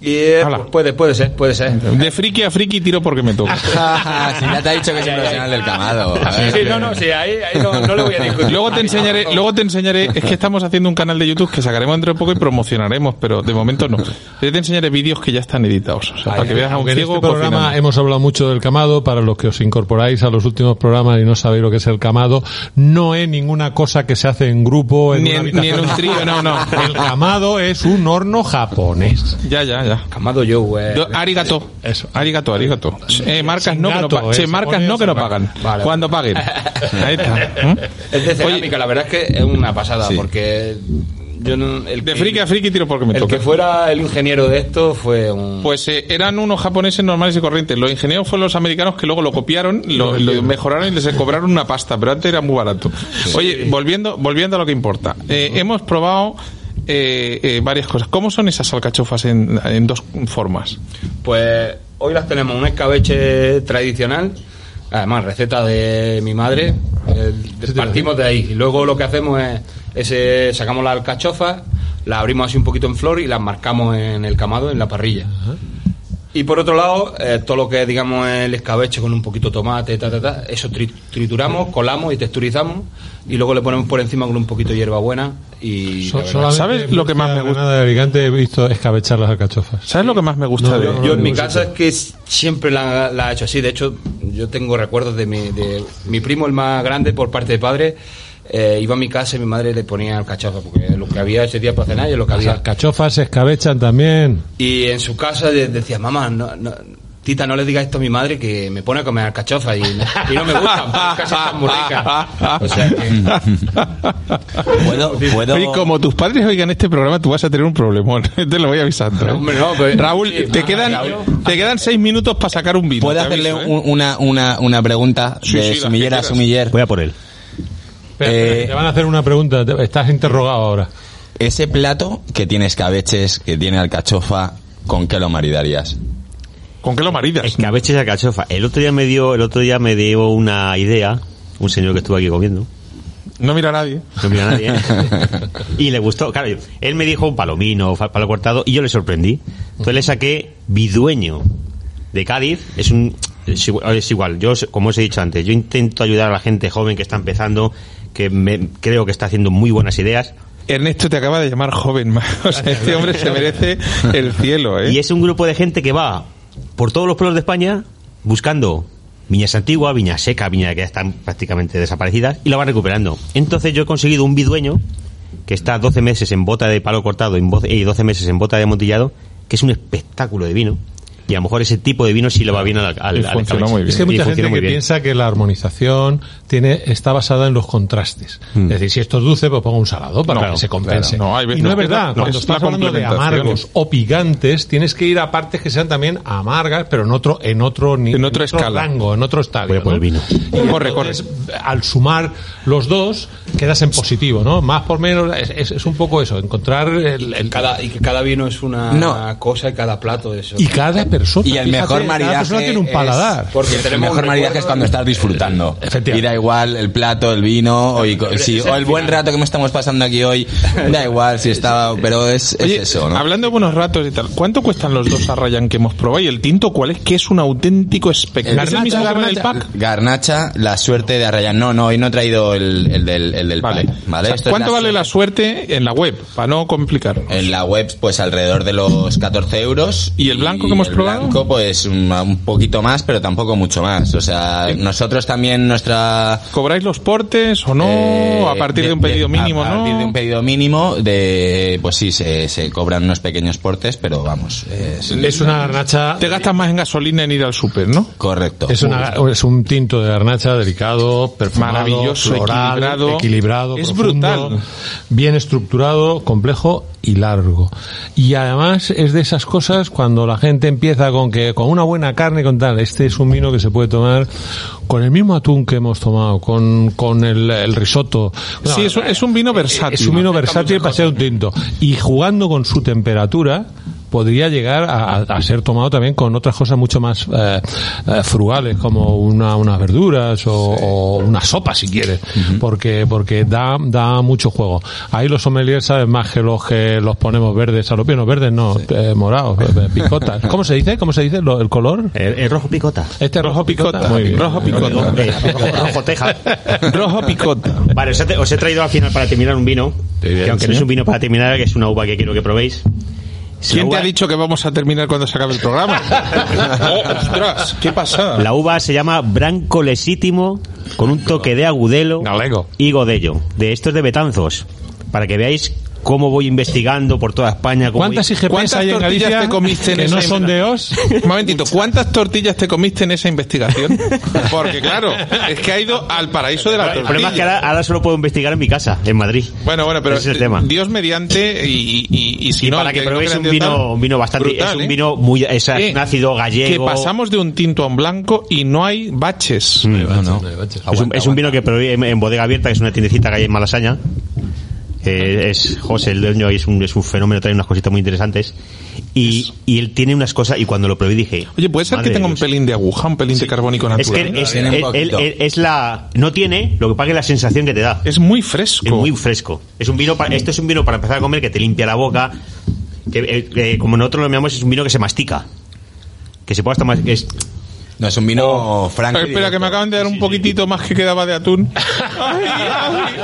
Y eh, Hala. pues puede, puede ser, puede ser. De friki a friki tiro porque me toca. si ya te ha dicho que es un profesional del camado. Sí, sí, no, no, sí, ahí, ahí no, no le voy a discutir. Luego te enseñaré, luego te enseñaré, es que estamos haciendo un canal de YouTube que sacaremos dentro de poco y promocionaremos, pero de momento no. Yo te enseñaré vídeos que ya están editados, o sea, para que veas a un Aunque en ciego este programa cocinando. hemos hablado mucho del camado, para los que os incorporáis a los últimos programas y no sabéis lo que es el camado, no es ninguna cosa que se hace en grupo, en Ni una en- ni en un trío, no, no. El camado es un horno japonés. Ya, ya, ya. Camado yo, güey. Yo- arigato. Eso. Arigato, arigato. Eh, marcas no, que no, eh, marcas no que no pagan. Vale, Cuando paguen. Ahí está. ¿Mm? Es de Oye, cerámica, la verdad es que es una pasada, porque yo no, el de que- friki a friki tiro porque me el toca. que fuera el ingeniero de esto fue un... Pues eh, eran unos japoneses normales y corrientes. Los ingenieros fueron los americanos que luego lo copiaron, lo, lo mejoraron y les cobraron una pasta, pero antes era muy barato. Oye, volviendo, volviendo a lo que importa. Eh, hemos probado eh, eh, varias cosas. ¿Cómo son esas alcachofas en, en dos formas? Pues hoy las tenemos un escabeche tradicional, además receta de mi madre, de- partimos de ahí. Y luego lo que hacemos es, ese, sacamos la alcachofa, la abrimos así un poquito en flor y las marcamos en el camado, en la parrilla. Y por otro lado, eh, todo lo que es, digamos, el escabeche con un poquito de tomate, ta, ta, ta, eso tri- trituramos, colamos y texturizamos y luego le ponemos por encima con un poquito de hierbabuena y... So- ¿Sabes lo que más me gusta? Y Alicante he visto escabechar las alcachofas. ¿Sabes lo que más me gusta de Yo, yo en mi casa es que siempre la, la he hecho así. De hecho, yo tengo recuerdos de mi, de mi primo, el más grande, por parte de padre. Eh, iba a mi casa y mi madre le ponía alcachofa, porque lo que había ese día para cenar y lo que Las había. alcachofas se escabechan también. Y en su casa decía, mamá, no, no, tita, no le digas esto a mi madre que me pone a comer alcachofa y, y no me gustan, porque casi están muy ricas. O sea que, ¿Puedo, puedo... Oye, como tus padres oigan este programa, tú vas a tener un problemón. Te lo voy avisando. ¿eh? Hombre, no, pero- Raúl, sí, te ah, quedan, Raúl. te quedan seis minutos para sacar un vino. ¿Puedo hacerle aviso, ¿eh? un- una, una, una pregunta Sí, sí, de las que sumiller a sumiller? Voy a por él. Espera, Eh, te van a hacer una pregunta. Estás interrogado ahora. Ese plato que tiene escabeches, que tiene alcachofa, ¿con qué lo maridarías? ¿Con qué lo maridas? Escabeches y alcachofa. El otro día me dio, el otro día me dio una idea, un señor que estuvo aquí comiendo. No mira a nadie. No mira a nadie. ¿eh? y le gustó. Claro, él me dijo un palomino, palo cortado, y yo le sorprendí. Entonces le saqué bidueño de Cádiz. Es un es igual, es igual. Yo, como os he dicho antes, yo intento ayudar a la gente joven que está empezando, que me, creo que está haciendo muy buenas ideas. Ernesto te acaba de llamar joven. O sea, este hombre se merece el cielo, ¿eh? Y es un grupo de gente que va por todos los pueblos de España buscando viñas antiguas, viñas secas, viñas que ya están prácticamente desaparecidas y lo van recuperando. Entonces yo he conseguido un bidueño que está 12 meses en bota de palo cortado y 12 meses en bota de amontillado, que es un espectáculo de vino. Y a lo mejor ese tipo de vino sí le va bien al, al, Y al funciona escabeche. muy bien. Es que hay Y mucha funciona gente muy que bien. piensa que la armonización tiene, está basada en los contrastes. Es decir, si esto es dulce, pues pongo un salado para No, que se compense. claro, no, hay y no es verdad. no, Cuando es estás la hablando de amargos o picantes, tienes que ir a partes que sean también amargas, pero en otro, en otro, ni- En otra escala. rango, en otro estadio. Voy a por ¿no? el vino. Y Corre, entonces, Al sumar los dos, quedas en positivo, ¿no? Más por menos, es, es- es un poco eso, encontrar el, el- cada, y que cada vino es una No. cosa y cada plato es y cada persona. Y el fíjate, mejor cada maridaje persona tiene un es- paladar. Porque el mejor maridaje es cuando estás disfrutando. Efectivamente. Y da igual el plato, el vino, o, y es o el el buen rato que me estamos pasando aquí hoy. Da igual si está, pero es, es Oye, eso, ¿no? hablando de buenos ratos y tal, ¿cuánto cuestan los dos Arrayan que hemos probado? Y el tinto, ¿cuál es? Que es un auténtico espectáculo. ¿Es el mismo el pack? Garnacha, la suerte de Arrayan. No, no, hoy no he traído el, el del, el del Vale. pack, ¿vale? O sea, Esto es ¿Cuánto vale la suerte. en la web? Para no complicar. En la web, pues alrededor de los 14 euros. ¿Y el blanco que hemos el probado? blanco, pues un, un poquito más, pero tampoco mucho más. O sea, nosotros también nuestra... ¿Cobráis los portes o no? eh, a partir de, un pedido mínimo, a ¿no? partir de un pedido mínimo, de, pues sí, se, se cobran unos pequeños portes, pero vamos, es Es una garnacha. Te gastas más en gasolina en ir al súper, ¿no? correcto. Es, una, es un tinto de garnacha delicado, perfumado, Maravilloso, floral, equilibrado. equilibrado, Es profundo, brutal. bien estructurado, complejo y largo. Y además es de esas cosas cuando la gente empieza con que con una buena carne con tal, este es un vino que se puede tomar con el mismo atún que hemos tomado, con, con el, el risotto. Sí, es un- es un vino versátil. Es un vino versátil para ser un tinto. Y jugando con su temperatura, podría llegar a, a ser tomado también con otras cosas mucho más eh, eh, frugales, como una, unas verduras o, o una sopa, si quieres, porque porque da da mucho juego. Ahí los sommeliers saben más que los que los ponemos verdes a los pies, no verdes, no, eh, morados, eh, picotas. ¿Cómo se dice? ¿Cómo se dice el color? El, el rojo picota. Este rojo picota. Picota. Muy bien. Rojo picota. Eh, rojo, rojo teja. Rojo picota. Vale, os he, os he traído al final para terminar un vino. Que aunque no es un vino para terminar, que es una uva que quiero que probéis. Es ¿Quién te ha dicho que vamos a terminar cuando se acabe el programa? Oh, ostras, qué pasada. La uva se llama Branco Lesítimo con un toque de agudelo Galego. y godello. De estos de Betanzos. Para que veáis cómo voy investigando por toda España. cómo ¿Cuántas voy- IGPs ¿Cuántas hay en tortillas Galicia te comiste en que no esa son de os? Un momentito, ¿cuántas tortillas te comiste en esa investigación? Porque claro, es que ha ido al paraíso de la El tortilla. problema es que ahora, ahora solo puedo investigar en mi casa, en Madrid. Bueno, bueno, pero Ese es el tema. Dios mediante y, y, y si y no... para que no probéis un vino, un vino bastante... brutal, es un ¿eh? vino muy... Es Eh, un ácido gallego. Que pasamos de un tinto a un blanco y no hay baches. Mm. No, no. Es un, es un vino que probé en, en Bodega Abierta, que es una tiendecita que hay en Malasaña. Eh, es José, el dueño, es un, es un fenómeno, trae unas cositas muy interesantes. Y, y él tiene unas cosas, y cuando lo probé dije... Oye, puede ser que tenga un pelín de aguja, un pelín de carbónico Es natural. que es, un él- es la... No tiene, lo que pasa es la sensación que te da. Es muy fresco. Es muy fresco. Es un vino para, esto es un vino para empezar a comer que te limpia la boca. Que, eh, eh, como nosotros lo llamamos, es un vino que se mastica. Que se puede hasta más. Es, No, es un vino Oh. franco. Espera, que me acaban de dar un poquitito más que quedaba de atún. Ay, ay.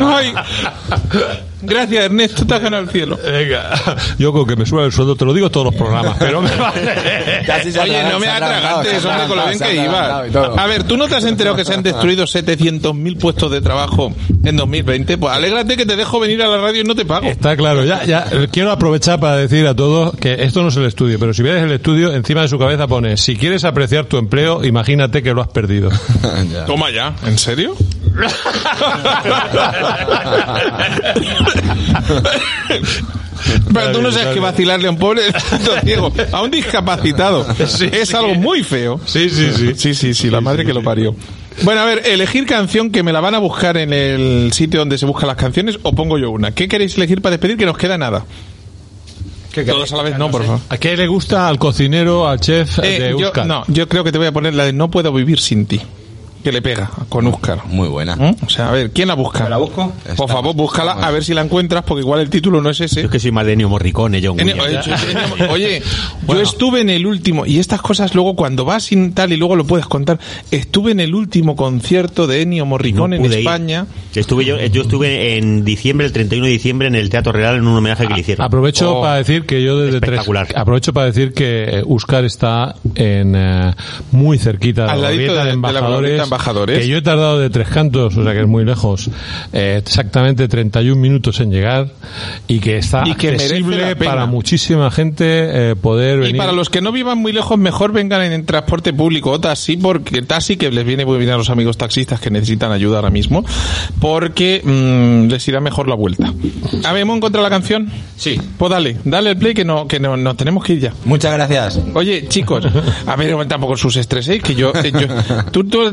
Ay. Gracias, Ernesto, te has ganado el cielo. Venga, yo con que me suba el sueldo te lo digo todos los programas, pero me vale. Casi se Oye, no me atragantes, hombre, con lo bien que ibas. A ver, ¿tú no te has enterado que se han destruido 700.000 puestos de trabajo en 2020? Pues alégrate que te dejo venir a la radio y no te pago. Está claro, ya, ya quiero aprovechar para decir a todos que esto no es el estudio, pero si ves el estudio, encima de su cabeza pone, si quieres apreciar tu empleo, imagínate que lo has perdido. Ya. Toma ya, ¿en serio? Pero tú no sabes que vacilarle a un pobre ciego, a un discapacitado. es algo muy feo. Sí, sí, sí. Sí, sí, sí, la madre que lo parió. Bueno, a ver, elegir canción que me la van a buscar en el sitio donde se buscan las canciones o pongo yo una. ¿Qué queréis elegir para despedir? Que nos queda nada. Todos a la vez, no, por favor. ¿A qué le gusta al cocinero, al chef Eh, de yo, Euskal? no, yo creo que te voy a poner la de No puedo vivir sin ti. Que le pega con Óscar. Muy buena. ¿Mm? O sea, a ver, ¿quién la busca? ¿La busco? Por Está- favor, búscala a ver si la encuentras, porque igual el título no es ese. yo es que soy más de Ennio Morricone, John En- Williams. oye, oye, yo estuve en el último, y estas cosas luego cuando vas sin tal y luego lo puedes contar, estuve en el último concierto de Ennio Morricone No en ir. España. Estuve yo, yo estuve en diciembre, el 31 de diciembre, en el Teatro Real en un homenaje que le hicieron. Aprovecho Oh, para decir que yo desde tres, espectacular. aprovecho para decir que Euskal está en eh, muy cerquita de Al la de- de, de la embajadores, que yo he tardado de tres cantos, o sea que es muy lejos, eh, exactamente 31 minutos en llegar y que está Y accesible para muchísima gente eh, poder Y venir. para los que no vivan muy lejos, mejor vengan en transporte público o taxi, porque taxi que les viene muy bien a los amigos taxistas que necesitan ayuda ahora mismo, porque mm, les irá mejor la vuelta. A ver, ¿hemos encontrado la canción? Sí. Pues dale, dale el play que no, que no, nos tenemos que ir ya. Muchas gracias. Oye, chicos, a ver, tampoco sus estreséis, que yo, eh, yo- tú, tú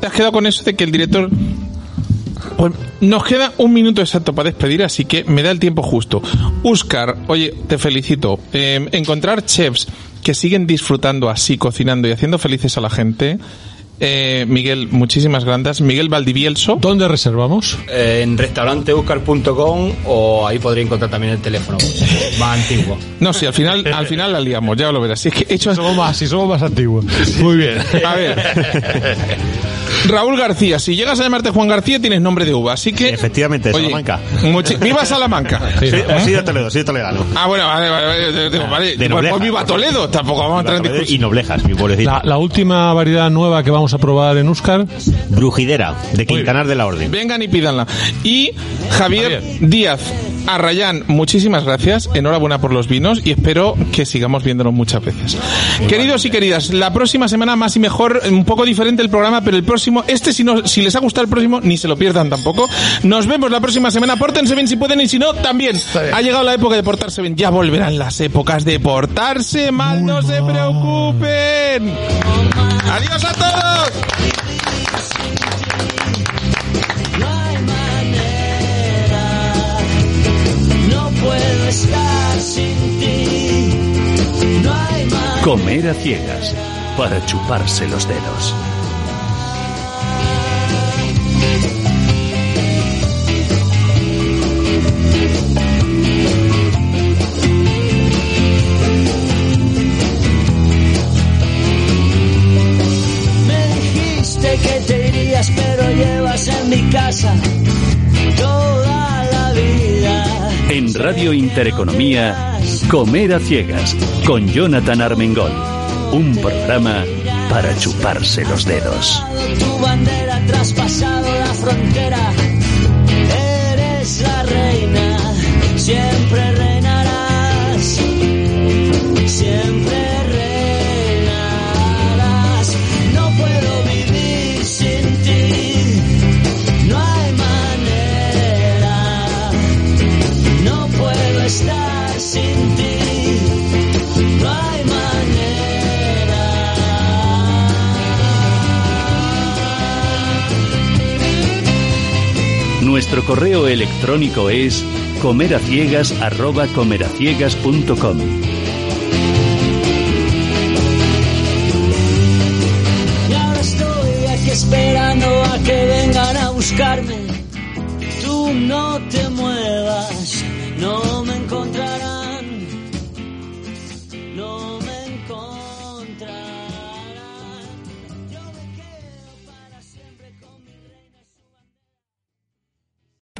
te has quedado con eso de que el director pues nos queda un minuto exacto para despedir, así que me da el tiempo justo. Oscar, oye, te felicito. Eh, encontrar chefs que siguen disfrutando así, cocinando y haciendo felices a la gente. Eh, Miguel, muchísimas gracias. Miguel Valdivielso. ¿Dónde reservamos? Eh, en restauranteuscar.com o ahí podría encontrar también el teléfono más antiguo. No, sí, al final, al final la liamos, ya lo verás. Si es que he hecho Somos más, si somos más antiguos. Muy bien. A ver. Raúl García, si llegas a llamarte Juan García tienes nombre de uva, así que... Efectivamente, Oye, Salamanca. muchi- ¡Viva Salamanca! Sí, soy de Toledo, soy de Toledano. Ah, bueno, vale, vale, vale, digo, vale. De Pues, Nobleja. pues viva Toledo, tampoco vamos a entrar en Toledo y discusión. Noblejas, mi pueblecito. La, la última variedad nueva que vamos a probar en Euskal, Brujidera, de Quintanar de la Orden. Vengan y pídanla. Y Javier Javier. Díaz Arrayán, muchísimas gracias. Enhorabuena por los vinos y espero que sigamos viéndonos muchas veces. Queridos y queridas, la próxima semana más y mejor, un poco diferente el programa, pero el próximo, este si, no, si les ha gustado el próximo, ni se lo pierdan tampoco. Nos vemos la próxima semana. Pórtense bien si pueden y si no, también. Ha llegado la época de portarse bien. Ya volverán las épocas de portarse mal, no se preocupen. Adiós a todos. No puedo estar sin Comer a ciegas para chuparse los dedos. Pero llevas en mi casa toda la vida. En Radio Intereconomía, Comer a ciegas con Jonathan Armengol. Un programa para chuparse los dedos. Nuestro correo electrónico es comeraciegas arroba comeraciegas.com. Y ahora estoy aquí esperando a que vengan a buscarme.